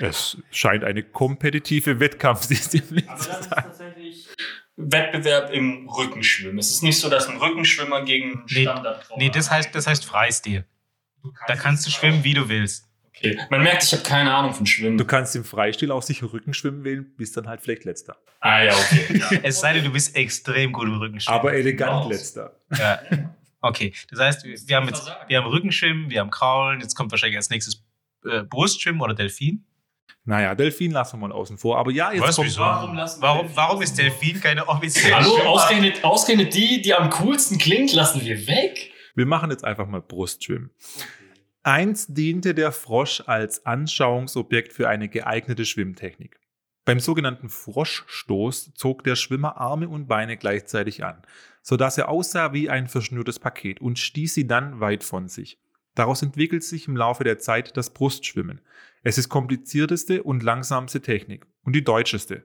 Es scheint eine kompetitive Wettkampfdisziplin zu sein. tatsächlich Wettbewerb im Rückenschwimmen. Es ist nicht so, dass ein Rückenschwimmer gegen einen Nee, Standardkrauler Nee, das heißt, das heißt Freistil. Da kannst du schwimmen, wie du willst. Okay. Man merkt, ich habe keine Ahnung von Schwimmen. Du kannst im Freistil auch sicher Rückenschwimmen wählen, bist dann halt vielleicht letzter. ah ja, okay. Ja. Es sei denn, du bist extrem gut im Rückenschwimmen. Aber elegant letzter. Ja. Okay, das heißt, wir haben jetzt wir haben Rückenschwimmen, wir haben Kraulen, jetzt kommt wahrscheinlich als nächstes äh, Brustschwimmen oder Delfin. Naja, Delfin lassen wir mal außen vor. Aber ja, jetzt Was, kommt? Warum lassen wir Warum, warum ist? Delfin keine offizielle Hallo, ausgerechnet, ausgerechnet die, die am coolsten klingt, lassen wir weg. Wir machen jetzt einfach mal Brustschwimmen. Einst diente der Frosch als Anschauungsobjekt für eine geeignete Schwimmtechnik. Beim sogenannten Froschstoß zog der Schwimmer Arme und Beine gleichzeitig an, sodass er aussah wie ein verschnürtes Paket und stieß sie dann weit von sich. Daraus entwickelt sich im Laufe der Zeit das Brustschwimmen. Es ist komplizierteste und langsamste Technik und die deutscheste.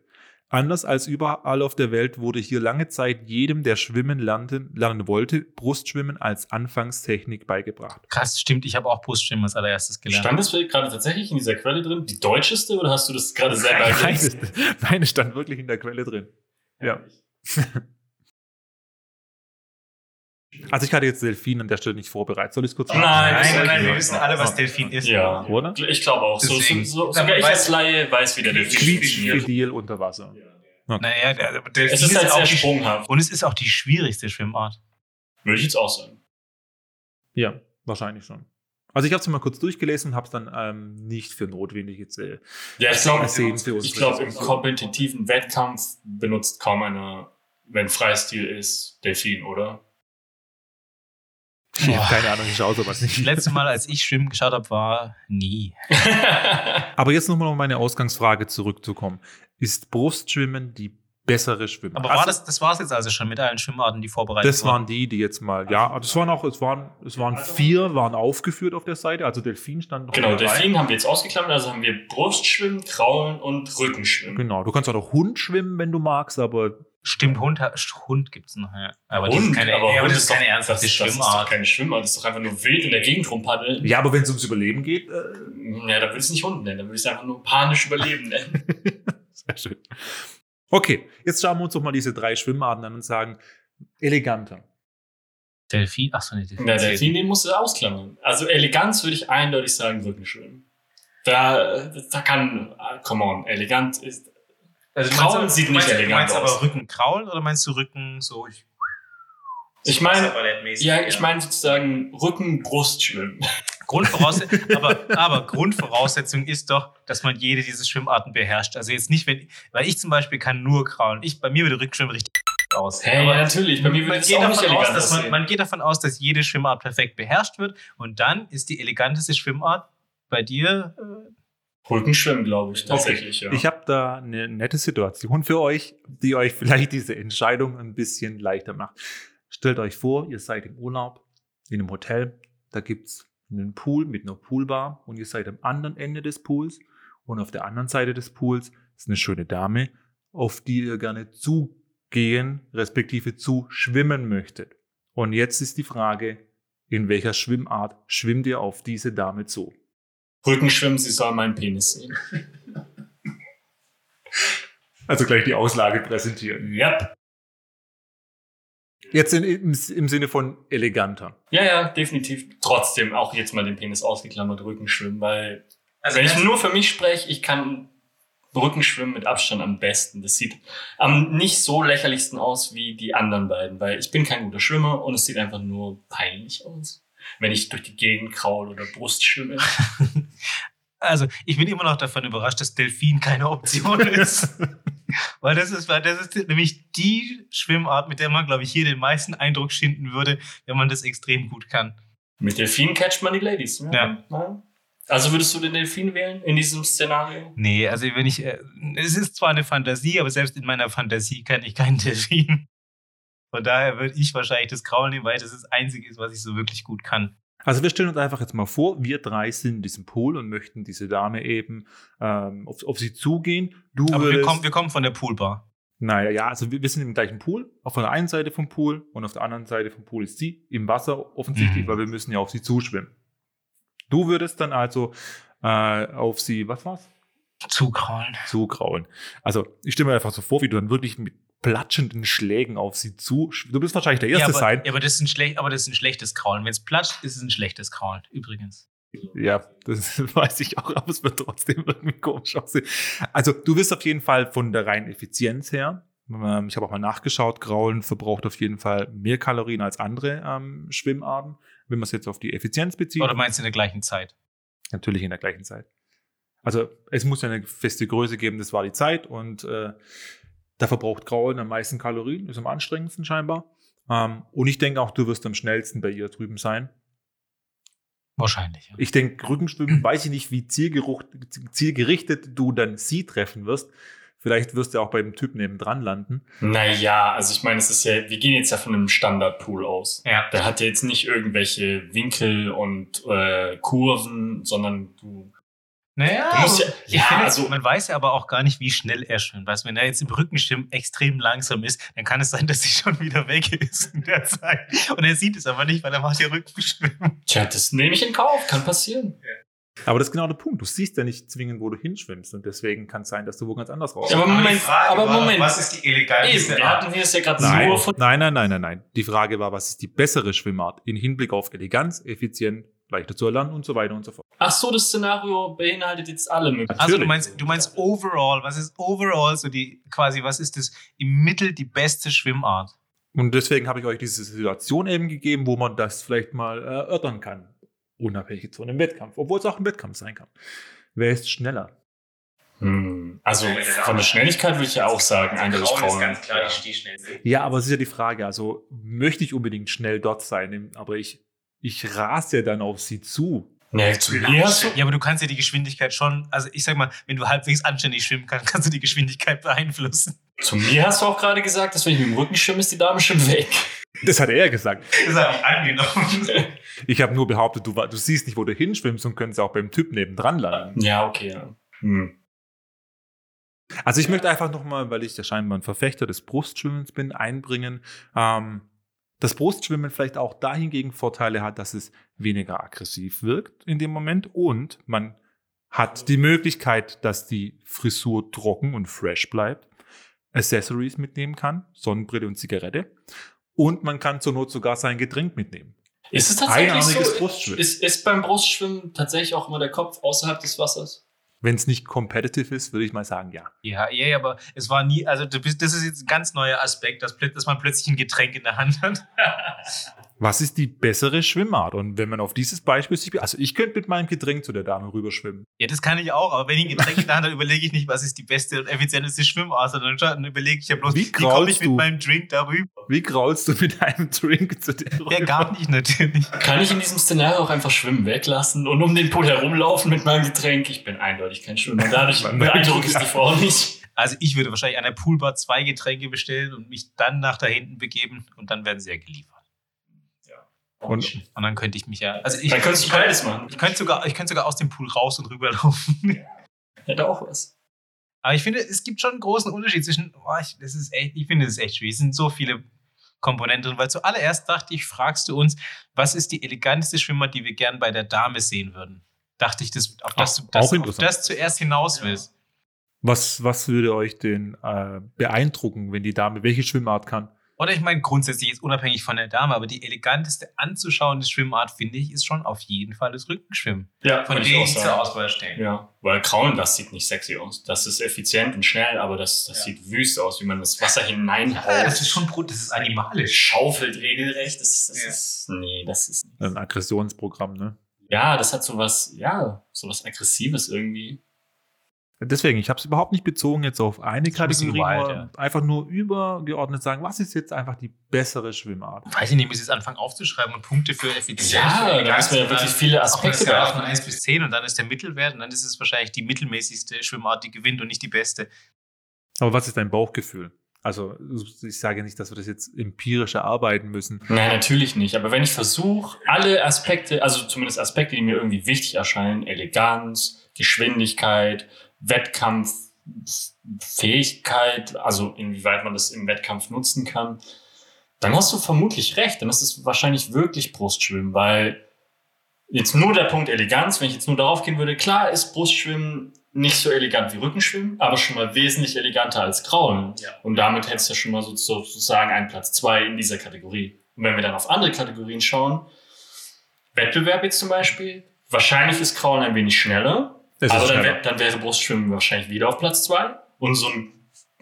Anders als überall auf der Welt wurde hier lange Zeit jedem, der schwimmen lernten, lernen wollte, Brustschwimmen als Anfangstechnik beigebracht. Krass, stimmt, ich habe auch Brustschwimmen als allererstes gelernt. Stand das gerade tatsächlich in dieser Quelle drin? Die deutscheste oder hast du das gerade selber Nein, ergänzt? meine stand wirklich in der Quelle drin. Ja. Also ich hatte jetzt Delfin an der Stelle nicht vorbereitet. Soll ich es kurz Nein, Nein, nein, ist nein, okay. wir wissen alle, was Delfin ist. Ja, Oder? ich glaube auch. So, so, so, sogar ich weiß- als Laie weiß, wie der Delfin funktioniert. Quietschfidel unter Wasser. Naja, der, Delfin Es ist halt auch sehr sprunghaft. Und es ist auch die schwierigste Schwimmart. Würde ich jetzt auch sagen. Ja, wahrscheinlich schon. Also ich habe es mal kurz durchgelesen und habe es dann ähm, nicht für notwendig jetzt. Äh, Ja, ich glaube, sehen für uns. ich glaube, im kompetitiven Wettkampf benutzt kaum einer, wenn Freistil ist, Delfin, oder? Ich hab keine Ahnung, ich schaue sowas Das nicht. letzte Mal, als ich schwimmen geschaut habe, war nie. Aber jetzt nochmal auf meine Ausgangsfrage zurückzukommen. Ist Brustschwimmen die bessere Schwimmarten. Aber war Also, das, das war es jetzt also schon mit allen Schwimmarten, die vorbereitet Das waren die, die jetzt mal, ja, das waren auch, es waren, es waren vier, waren aufgeführt auf der Seite, also Delfin stand noch Genau. Delfin haben wir jetzt ausgeklammert, also haben wir Brustschwimmen, Kraulen und Rückenschwimmen. Genau, du kannst auch noch Hund schwimmen, wenn du magst, aber Stimmt, Hund, Hund gibt es noch, ja. Aber das Hund, ist keine, aber ja, Hund das ist keine doch- ernsthafte das, das ist doch Schwimmart. keine Schwimmart, das ist doch einfach nur wild in der Gegend rumpaddeln. ja, aber wenn es ums Überleben geht, äh, Ja, da würde ich es nicht Hund nennen, da würde ich es einfach nur panisch überleben nennen. sehr schön. Okay, jetzt schauen wir uns doch mal diese drei Schwimmarten an und sagen, eleganter. Delfin, achso, nee, Delfin. Ja, Delfin, den musst du ausklammern. Also Eleganz würde ich eindeutig sagen Rückenschwimmen. Da, da kann, come on, elegant ist, Also, Kraulen aber- sieht du meinst, nicht du elegant meinst aus. aber Rücken kraulen oder meinst du Rücken so? Ich, ich meine, ja, ich meine sozusagen Rücken-Brustschwimmen. Grundvoraussetzung, aber, aber Grundvoraussetzung ist doch, dass man jede dieser Schwimmarten beherrscht. Also jetzt nicht, wenn, weil ich zum Beispiel kann nur kraulen. Ich, bei mir würde Rückschwimmen richtig aus. Hey, Aber ja, natürlich, bei mir würde man, geht auch nicht davon aus, elegant dass man, aussehen. man geht davon aus, dass jede Schwimmart perfekt beherrscht wird und dann ist die eleganteste Schwimmart bei dir äh, Rückenschwimmen, glaube ich, tatsächlich, ja. Ich habe da eine nette Situation für euch, die euch vielleicht diese Entscheidung ein bisschen leichter macht. Stellt euch vor, ihr seid im Urlaub in einem Hotel, da gibt's einen Pool mit einer Poolbar und ihr seid am anderen Ende des Pools und auf der anderen Seite des Pools ist eine schöne Dame, auf die ihr gerne zugehen, respektive zu schwimmen möchtet. Und jetzt ist die Frage, in welcher Schwimmart schwimmt ihr auf diese Dame zu? Rückenschwimmen, sie soll meinen Penis sehen. Also gleich die Auslage präsentieren. Ja. Jetzt in, im, im Sinne von eleganter. Ja, ja, definitiv. Trotzdem auch jetzt mal den Penis ausgeklammert, Rückenschwimmen, weil Also wenn ich nur für mich spreche, ich kann Rückenschwimmen mit Abstand am besten. Das sieht am nicht so lächerlichsten aus wie die anderen beiden, weil ich bin kein guter Schwimmer und es sieht einfach nur peinlich aus, wenn ich durch die Gegend kraul oder Brust schwimme. Also, ich bin immer noch davon überrascht, dass Delfin keine Option ist. Weil das ist, weil das ist nämlich die Schwimmart, mit der man, glaube ich, hier den meisten Eindruck schinden würde, wenn man das extrem gut kann. Mit Delfin catcht man die Ladies. Ja. ja. Also würdest du den Delfin wählen in diesem Szenario? Nee, also wenn ich, äh, es ist zwar eine Fantasie, aber selbst in meiner Fantasie kann ich keinen Delfin. Von daher würde ich wahrscheinlich das Kraulen nehmen, weil das das Einzige ist, was ich so wirklich gut kann. Also wir stellen uns einfach jetzt mal vor, wir drei sind in diesem Pool und möchten diese Dame eben ähm, auf, auf sie zugehen. Du Aber wir würdest, kommen, wir kommen von der Poolbar. naja, ja, also wir, wir sind im gleichen Pool, auf der einen Seite vom Pool und auf der anderen Seite vom Pool ist sie im Wasser offensichtlich, Mhm. weil wir müssen ja auf sie zuschwimmen. Du würdest dann also äh, auf sie, was war's? Zukraulen. Zugrauen. Also ich stelle mir einfach so vor, wie du dann wirklich mit platschenden Schlägen auf sie zu. Du bist wahrscheinlich der Ja Erste aber, sein. ja, aber das ist ein schlecht, aber das ist ein schlechtes Kraulen. Wenn es platscht, ist es ein schlechtes Kraulen. Übrigens. Ja, das weiß ich auch, aber es wird trotzdem irgendwie komisch aussehen. Also, du wirst auf jeden Fall von der reinen Effizienz her, ähm, ich habe auch mal nachgeschaut, Graulen verbraucht auf jeden Fall mehr Kalorien als andere ähm, Schwimmarten. Wenn man es jetzt auf die Effizienz bezieht, Oder meinst du in der gleichen Zeit? natürlich in der gleichen Zeit. Also, es muss ja eine feste Größe geben, das war die Zeit und äh, da verbraucht Graulen am meisten Kalorien, ist am anstrengendsten scheinbar. Ähm, und ich denke auch, du wirst am schnellsten bei ihr drüben sein. Wahrscheinlich. Ja. Ich denke, Rückenschwimmen, weiß ich nicht, wie zielgerichtet du dann sie treffen wirst. Vielleicht wirst du auch beim Typ nebendran landen. Naja, also ich meine, es ist ja, wir gehen jetzt ja von einem Standardpool aus. Ja. Der hat ja jetzt nicht irgendwelche Winkel und äh, Kurven, sondern du. Naja, aber ja- ich ja, finde, also- man weiß ja aber auch gar nicht, wie schnell er schwimmt. Weißt, du, wenn er jetzt im Rückenschwimmen extrem langsam ist, dann kann es sein, dass sie schon wieder weg ist in der Zeit. Und er sieht es aber nicht, weil er macht ja Rückenschwimmen. Tja, das nehme ich in Kauf, kann passieren. Aber das ist genau der Punkt. Du siehst ja nicht zwingend, wo du hinschwimmst. Und deswegen kann es sein, dass du wo ganz anders raus. Ja, aber Moment, aber Moment. ist die eleganteste wir hatten hier ist ja gerade nein, nur von. nein, nein, nein, nein, nein. Die Frage war, was ist die bessere Schwimmart in Hinblick auf Eleganz, effizient, leichter zu erlernen und so weiter und so fort. Ach so, das Szenario beinhaltet jetzt alle möglichen. Also du meinst, du meinst overall, was ist overall so die, quasi, was ist das im Mittel die beste Schwimmart? Und deswegen habe ich euch diese Situation eben gegeben, wo man das vielleicht mal äh, erörtern kann. Unabhängig jetzt von einem Wettkampf, obwohl es auch ein Wettkampf sein kann. Wer ist schneller? Hm, also von der Schnelligkeit würde ich ja auch sagen, eindeutig Kraulen. Stichschnellste. Ja, aber es ist ja die Frage, also möchte ich unbedingt schnell dort sein, aber ich, ich rase ja dann auf sie zu. Nee, zu mir hast du. Ja, aber du kannst ja die Geschwindigkeit schon, also ich sag mal, wenn du halbwegs anständig schwimmen kannst, kannst du die Geschwindigkeit beeinflussen. Zu mir hast du auch gerade gesagt, dass wenn ich mit dem Rücken schwimme, ist die Dame schon weg. Das hat er gesagt. Das habe ich angenommen. Ich habe nur behauptet, du, du siehst nicht, wo du hinschwimmst und könntest auch beim Typ nebendran landen. Ja, okay, ja. Hm. Also ich möchte einfach nochmal, weil ich ja scheinbar ein Verfechter des Brustschwimmens bin, einbringen, ähm, dass Brustschwimmen vielleicht auch dahingegen Vorteile hat, dass es weniger aggressiv wirkt in dem Moment und man hat die Möglichkeit, dass die Frisur trocken und fresh bleibt, Accessories mitnehmen kann, Sonnenbrille und Zigarette und man kann zur Not sogar sein Getränk mitnehmen. Ist es tatsächlich so? Brustschwimmen. Ist, ist beim Brustschwimmen tatsächlich auch immer der Kopf außerhalb des Wassers? Wenn es nicht competitive ist, würde ich mal sagen, ja. Ja, ja, aber es war nie, also das ist jetzt ein ganz neuer Aspekt, dass, dass man plötzlich ein Getränk in der Hand hat. Was ist die bessere Schwimmart? Und wenn man auf dieses Beispiel sich, also ich könnte mit meinem Getränk zu der Dame rüberschwimmen. Ja, das kann ich auch, aber wenn ich ein Getränk in der Hand habe, überlege ich nicht, was ist die beste und effizienteste Schwimmart, sondern dann überlege ich ja bloß, Wie wie, komme kraulst ich mit du? meinem Drink darüber? Wie graulst du mit einem Drink zu der Ja, gar nicht natürlich. Kann ich in diesem Szenario auch einfach Schwimmen weglassen und um den Pool herumlaufen mit meinem Getränk? Ich bin eindeutig kein Schwimmer. Dadurch beeindrucke ich die Frau nicht. Also ich würde wahrscheinlich an der Poolbar zwei Getränke bestellen und mich dann nach da hinten begeben und dann werden sie ja geliefert. Und Und dann könnte ich mich ja, also ich, Dann könntest ich, du beides machen. ich könnte sogar, ich könnte sogar aus dem Pool raus und rüberlaufen. Hätte auch was. Aber ich finde, es gibt schon einen großen Unterschied zwischen, boah, ich, das ist echt, ich finde, das ist echt schwierig. Es sind so viele Komponenten drin, weil zuallererst dachte ich, fragst du uns, was ist die eleganteste Schwimmer, die wir gern bei der Dame sehen würden? Dachte ich, das, auf, das, Auch- du das, auch auf das zuerst hinaus willst. was, was würde euch denn äh, beeindrucken, wenn die Dame welche Schwimmart kann? Oder ich meine, grundsätzlich ist unabhängig von der Dame, aber die eleganteste anzuschauende Schwimmart, finde ich, ist schon auf jeden Fall das Rückenschwimmen. Ja, Von würde ich zur. Auswahl stehen. Ja, weil Kraulen, das sieht nicht sexy aus. Das ist effizient und schnell, aber das, das Ja. sieht wüst aus, wie man das Wasser hineinhaut. Ja, das ist schon, brut- das ist animalisch. schaufelt regelrecht. Das, das Ja. ist, nee, das ist, Ein Aggressionsprogramm, ne? ja, das hat sowas, ja, sowas Aggressives irgendwie. Deswegen, ich habe es überhaupt nicht bezogen jetzt auf eine ein Kategorie, wild, nur ja. einfach nur übergeordnet sagen, was ist jetzt einfach die bessere Schwimmart? Weiß ich nicht, muss ich jetzt anfangen aufzuschreiben und Punkte für Effizienz. Ja, da müssen wir ja wirklich viele Aspekte beachten. von 1 bis 10 und dann ist der Mittelwert und dann ist es wahrscheinlich die mittelmäßigste Schwimmart, die gewinnt und nicht die beste. Aber was ist dein Bauchgefühl? Also ich sage nicht, dass wir das jetzt empirisch erarbeiten müssen. Nein, natürlich nicht. Aber wenn ich versuche, alle Aspekte, also zumindest Aspekte, die mir irgendwie wichtig erscheinen, Eleganz, Geschwindigkeit, Wettkampffähigkeit, also inwieweit man das im Wettkampf nutzen kann, dann hast du vermutlich recht. Dann ist es wahrscheinlich wirklich Brustschwimmen, weil jetzt nur der Punkt Eleganz, wenn ich jetzt nur darauf gehen würde, klar ist Brustschwimmen nicht so elegant wie Rückenschwimmen, aber schon mal wesentlich eleganter als Kraulen. Ja. Und damit hättest du ja schon mal so- sozusagen einen Platz zwei in dieser Kategorie. Und wenn wir dann auf andere Kategorien schauen, Wettbewerb jetzt zum Beispiel, wahrscheinlich ist Kraulen ein wenig schneller, Es aber ist dann, wär, dann wäre Brustschwimmen wahrscheinlich wieder auf Platz zwei. Und so ein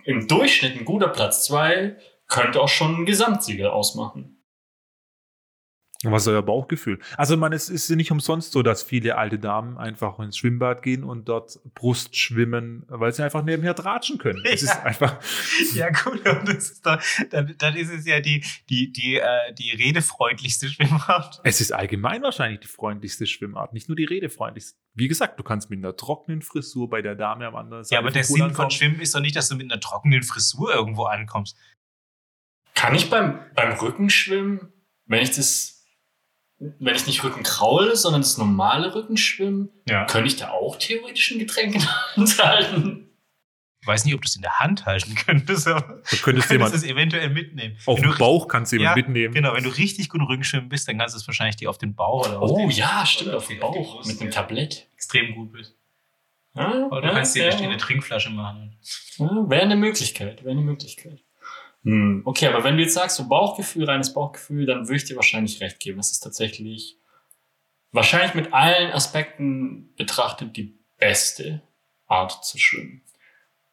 im Durchschnitt ein guter Platz zwei könnte auch schon einen Gesamtsieger ausmachen. Was ist euer Bauchgefühl? Also man, es ist nicht umsonst so, dass viele alte Damen einfach ins Schwimmbad gehen und dort Brust schwimmen, weil sie einfach nebenher tratschen können. Es ist Ja. einfach, Ja, gut, und das ist doch, dann, dann ist es ja die, die, die, äh, die redefreundlichste Schwimmart. es ist allgemein wahrscheinlich die freundlichste Schwimmart, nicht nur die redefreundlichste. Wie gesagt, du kannst mit einer trockenen Frisur bei der Dame am anderen Seite Ja, aber der Sinn von ankommen. Schwimmen ist doch nicht, dass du mit einer trockenen Frisur irgendwo ankommst. Kann ich beim, beim Rückenschwimmen, wenn ich das, wenn ich nicht Rücken kraule, sondern das normale Rückenschwimmen, Ja. könnte ich da auch theoretisch ein Getränk in der Hand halten? Ich weiß nicht, ob du es in der Hand halten könntest, aber Du du könntest könntest jemand es eventuell mitnehmen. auf Wenn dem du- Bauch kannst du jemand Ja, mitnehmen. Genau, wenn du richtig gut Rückenschwimmen bist, dann kannst du es wahrscheinlich dir auf den Bauch oder auf Oh den, ja, stimmt, auf die Bauch mit einem. Tablett. extrem gut bist. Ja, Oder du ja, kannst dir ja. eine Trinkflasche machen. Ja, wäre eine Möglichkeit, wäre eine Möglichkeit. Hm, okay, aber wenn du jetzt sagst, so Bauchgefühl, reines Bauchgefühl, dann würde ich dir wahrscheinlich recht geben. Das ist tatsächlich wahrscheinlich mit allen Aspekten betrachtet die beste Art zu schwimmen.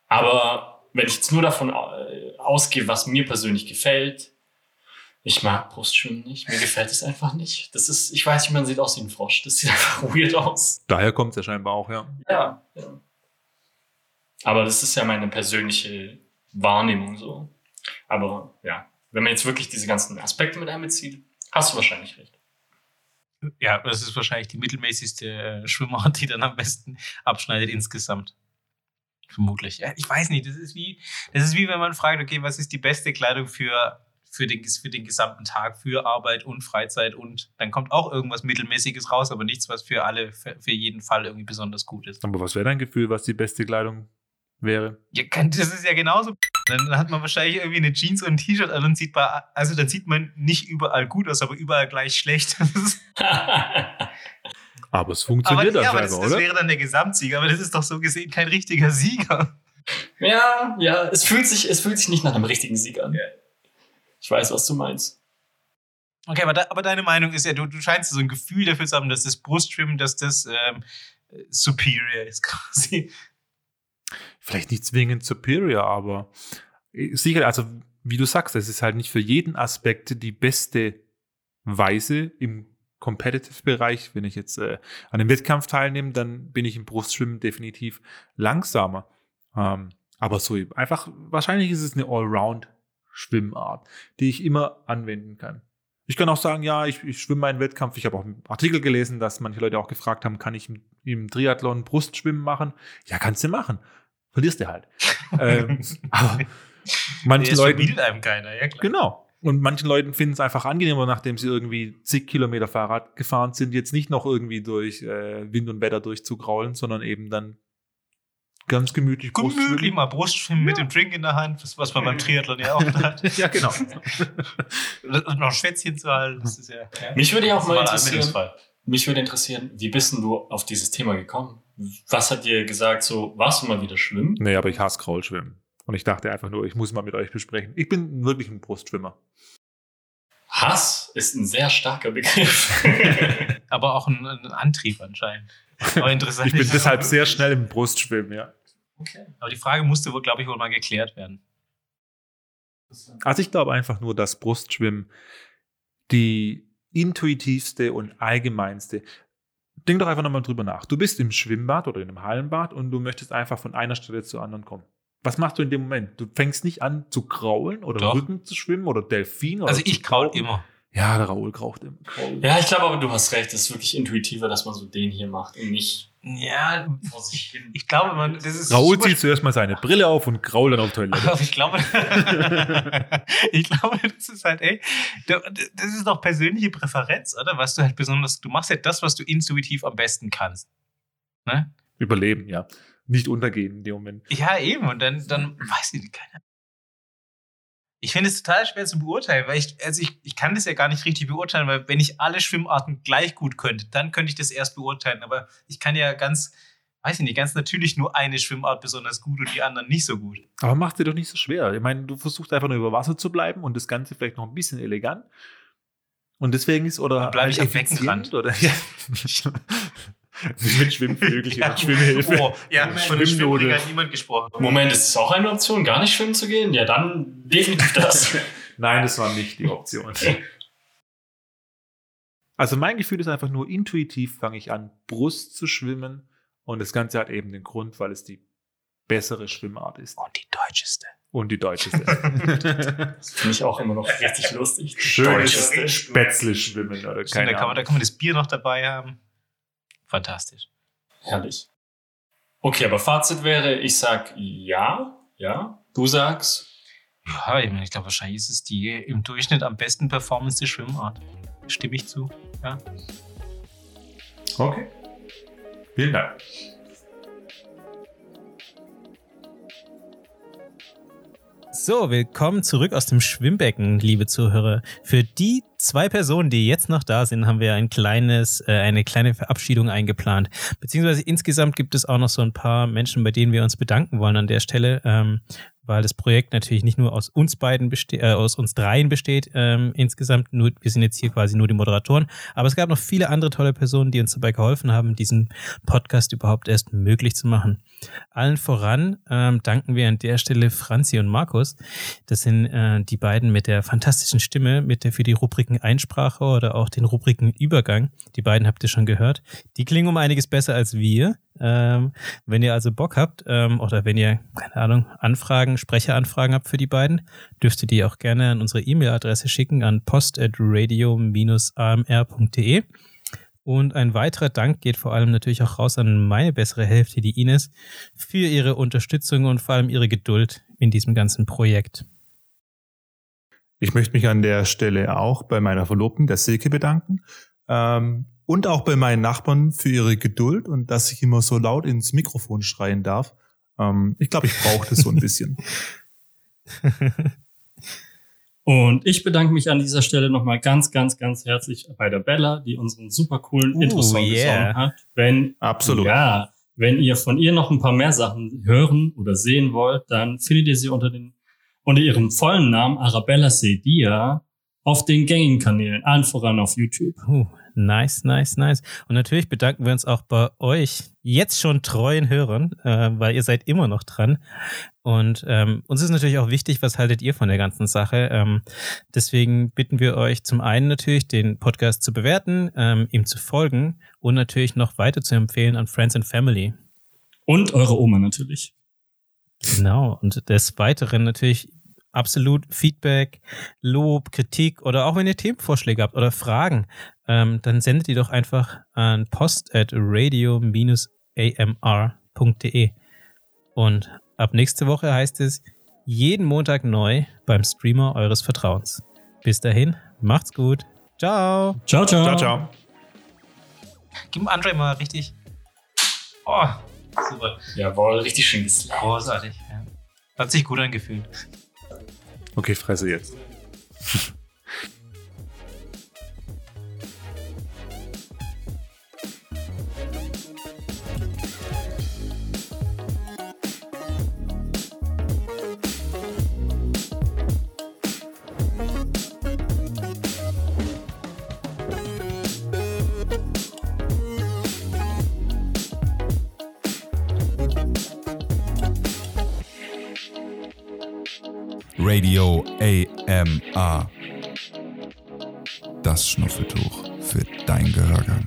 Aber wenn ich jetzt nur davon äh, ausgehe, was mir persönlich gefällt, ich mag Brustschwimmen nicht, mir gefällt es einfach nicht. Das ist, ich weiß nicht, man sieht aus wie ein Frosch. Das sieht einfach weird aus. Daher kommt es ja scheinbar auch, ja. Ja, ja. Aber das ist ja meine persönliche Wahrnehmung so. Aber ja, wenn man jetzt wirklich diese ganzen Aspekte mit einbezieht, hast du wahrscheinlich recht. Ja, das ist wahrscheinlich die mittelmäßigste äh, Schwimmart, die dann am besten abschneidet insgesamt. Vermutlich. Ich weiß nicht, das ist wie, das ist wie wenn man fragt, okay, was ist die beste Kleidung für, für, den, für den gesamten Tag, für Arbeit und Freizeit und dann kommt auch irgendwas Mittelmäßiges raus, aber nichts, was für alle, für, für jeden Fall irgendwie besonders gut ist. Aber was wäre dein Gefühl, was die beste Kleidung wäre? Ja, das ist ja genauso. Dann hat man wahrscheinlich irgendwie eine Jeans und ein T-Shirt an und sieht bei, also dann sieht man nicht überall gut aus, aber überall gleich schlecht. Das Aber es aber funktioniert ja, aber das, das oder? wäre dann der Gesamtsieger, aber das ist doch so gesehen kein richtiger Sieger. ja, ja, es fühlt sich, es fühlt sich nicht nach einem richtigen Sieg an. Ich weiß, was du meinst. Okay, aber, da, aber deine Meinung ist ja, du, du scheinst so ein Gefühl dafür zu haben, dass das Brustschwimmen, dass das ähm, superior ist quasi. Vielleicht nicht zwingend superior, aber äh, sicher, also wie du sagst, es ist halt nicht für jeden Aspekt die beste Weise im Competitive-Bereich. Wenn ich jetzt äh, an einem Wettkampf teilnehme, dann bin ich im Brustschwimmen definitiv langsamer. Ähm, aber so einfach, wahrscheinlich ist es eine Allround-Schwimmart, die ich immer anwenden kann. Ich kann auch sagen, ja, ich, ich schwimme einen Wettkampf. Ich habe auch einen Artikel gelesen, dass manche Leute auch gefragt haben, kann ich im, im Triathlon Brustschwimmen machen? Ja, kannst du machen. Verlierst du halt. ähm, aber Das Leuten, verbietet einem keiner, ja klar. genau. Und manchen Leuten finden es einfach angenehmer, nachdem sie irgendwie zig Kilometer Fahrrad gefahren sind, jetzt nicht noch irgendwie durch äh, Wind und Wetter durchzugraulen, sondon eben dann ganz gemütlich Gemütlich Brustschwimmen. mal Brustschwimmen mit dem Drink in der Hand, das, was man beim Triathlon ja auch hat. Ja, genau. Und noch Schwätzchen zu halten, das ist ja. Mich würde ja auch mal interessieren, mich würde interessieren, wie bist denn du auf dieses Thema gekommen? Was hat dir gesagt, so, warst du mal wieder schwimmen? Nee, aber ich hasse Kraulschwimmen. Und ich dachte einfach nur, ich muss mal mit euch besprechen. Ich bin wirklich ein Brustschwimmer. Hass ist ein sehr starker Begriff. Aber auch ein, ein Antrieb anscheinend. Aber interessant. Ich bin deshalb sehr schnell im Brustschwimmen, ja. Aber die Frage musste wohl, glaube ich, wohl mal geklärt werden. Also ich glaube einfach nur, dass Brustschwimmen die intuitivste und allgemeinste. Denk doch einfach nochmal drüber nach. Du bist im Schwimmbad oder in einem Hallenbad und du möchtest einfach von einer Stelle zur anderen kommen. Was machst du in dem Moment? Du fängst nicht an zu kraulen oder Doch. Rücken zu schwimmen oder Delfin oder Also ich kraul immer. Ja, der Raoul kraucht immer. ja, ich glaube aber, du hast recht. Es ist wirklich intuitiver, dass man so den hier macht und nicht Ja, vor sich hin. ich glaube, man, das ist Raoul zieht zuerst mal seine Brille auf und krault dann auf Toilette. Aber ich glaube, ich glaube, das ist halt, ey, das ist doch persönliche Präferenz, oder? Was du halt besonders, du machst ja das, was du intuitiv am besten kannst. Ne? Überleben, ja. Nicht untergehen in dem Moment. Ja, eben. Und dann, dann weiß ich nicht, keine Ahnung. Ich finde es total schwer zu beurteilen, weil ich, also ich, ich kann das ja gar nicht richtig beurteilen, weil wenn ich alle Schwimmarten gleich gut könnte, dann könnte ich das erst beurteilen. Aber ich kann ja ganz, weiß ich nicht, ganz natürlich nur eine Schwimmart besonders gut und die anderen nicht so gut. Aber mach dir doch nicht so schwer. Ich meine, du versuchst einfach nur über Wasser zu bleiben und das Ganze vielleicht noch ein bisschen elegant. Und deswegen ist, oder. Dann bleib ich am effizient Beckenrand. Oder, ja. mit Schwimmflügelchen und Schwimmhilfe. Oh, ja, Schwimmnudel. Hat niemand gesprochen. Moment, ist es auch eine Option, gar nicht schwimmen zu gehen? Ja, dann definitiv das. Nein, das war nicht die Option. Also mein Gefühl ist einfach nur, intuitiv fange ich an, Brust zu schwimmen. Und das Ganze hat eben den Grund, weil es die bessere Schwimmart ist. Und die deutscheste. Und die deutscheste. Das finde ich auch immer noch richtig lustig. Schönes Deutscheste. Spätzle schwimmen oder keine da, kann man, da Ahnung. kann man das Bier noch dabei haben. Fantastisch. Herrlich. Okay, aber Fazit wäre, ich sag ja, ja. Du sagst, Ja, ich, meine, ich glaube, wahrscheinlich ist es die im Durchschnitt am besten performance Schwimmart. Stimme ich zu. Ja. Okay. Vielen Dank. So, willkommen zurück aus dem Schwimmbecken, liebe Zuhörer. Für die zwei Personen, die jetzt noch da sind, haben wir ein kleines, äh, eine kleine Verabschiedung eingeplant. Beziehungsweise insgesamt gibt es auch noch so ein paar Menschen, bei denen wir uns bedanken wollen an der Stelle, ähm, weil das Projekt natürlich nicht nur aus uns beiden besteht, äh, aus uns dreien besteht ähm, insgesamt. Nur, wir sind jetzt hier quasi nur die Moderatoren, aber es gab noch viele andere tolle Personen, die uns dabei geholfen haben, diesen Podcast überhaupt erst möglich zu machen. Allen voran ähm, danken wir an der Stelle Franzi und Markus. Das sind äh, die beiden mit der fantastischen Stimme, mit der für die Rubriken Einsprache oder auch den Rubriken Übergang. Die beiden habt ihr schon gehört. Die klingen um einiges besser als wir. Ähm, wenn ihr also Bock habt ähm, oder wenn ihr, keine Ahnung, Anfragen, Sprecheranfragen habt für die beiden, dürft ihr die auch gerne an unsere E-Mail-Adresse schicken an post.radio-amr.de. Und ein weiterer Dank geht vor allem natürlich auch raus an meine bessere Hälfte, die Ines, für ihre Unterstützung und vor allem ihre Geduld in diesem ganzen Projekt. Ich möchte mich an der Stelle auch bei meiner Verlobten, der Silke, bedanken. Ähm, und auch bei meinen Nachbarn für ihre Geduld und dass ich immer so laut ins Mikrofon schreien darf. Ähm, ich glaube, ich brauche das so ein bisschen. Und ich bedanke mich an dieser Stelle nochmal ganz, ganz, ganz herzlich bei der Bella, die unseren super coolen Uh, Intro-Song yeah. gesungen hat. Wenn, Absolut. Ja, wenn ihr von ihr noch ein paar mehr Sachen hören oder sehen wollt, dann findet ihr sie unter den, unter ihrem vollen Namen Arabella Sedia auf den gängigen Kanälen, allen voran auf YouTube. Uh, nice, nice, nice. Und natürlich bedanken wir uns auch bei euch jetzt schon treuen Hörern, äh, weil ihr seid immer noch dran. Und ähm, uns ist natürlich auch wichtig, was haltet ihr von der ganzen Sache? Ähm, deswegen bitten wir euch zum einen natürlich, den Podcast zu bewerten, ähm, ihm zu folgen und natürlich noch weiter zu empfehlen an Friends and Family. Und eure Oma natürlich. Genau. Und des Weiteren natürlich absolut Feedback, Lob, Kritik oder auch wenn ihr Themenvorschläge habt oder Fragen, ähm, dann sendet die doch einfach an post at radio-amr.de. Und ab nächste Woche heißt es jeden Montag neu beim Streamer eures Vertrauens. Bis dahin, macht's gut. Ciao. Ciao, ciao. Ciao, ciao. Gib André mal richtig. Oh, super. Jawohl, richtig schön geslappt. Großartig. Ja. Hat sich gut angefühlt. Okay, fresse jetzt. Radio AMA. Das Schnuffeltuch für dein Gehörgang.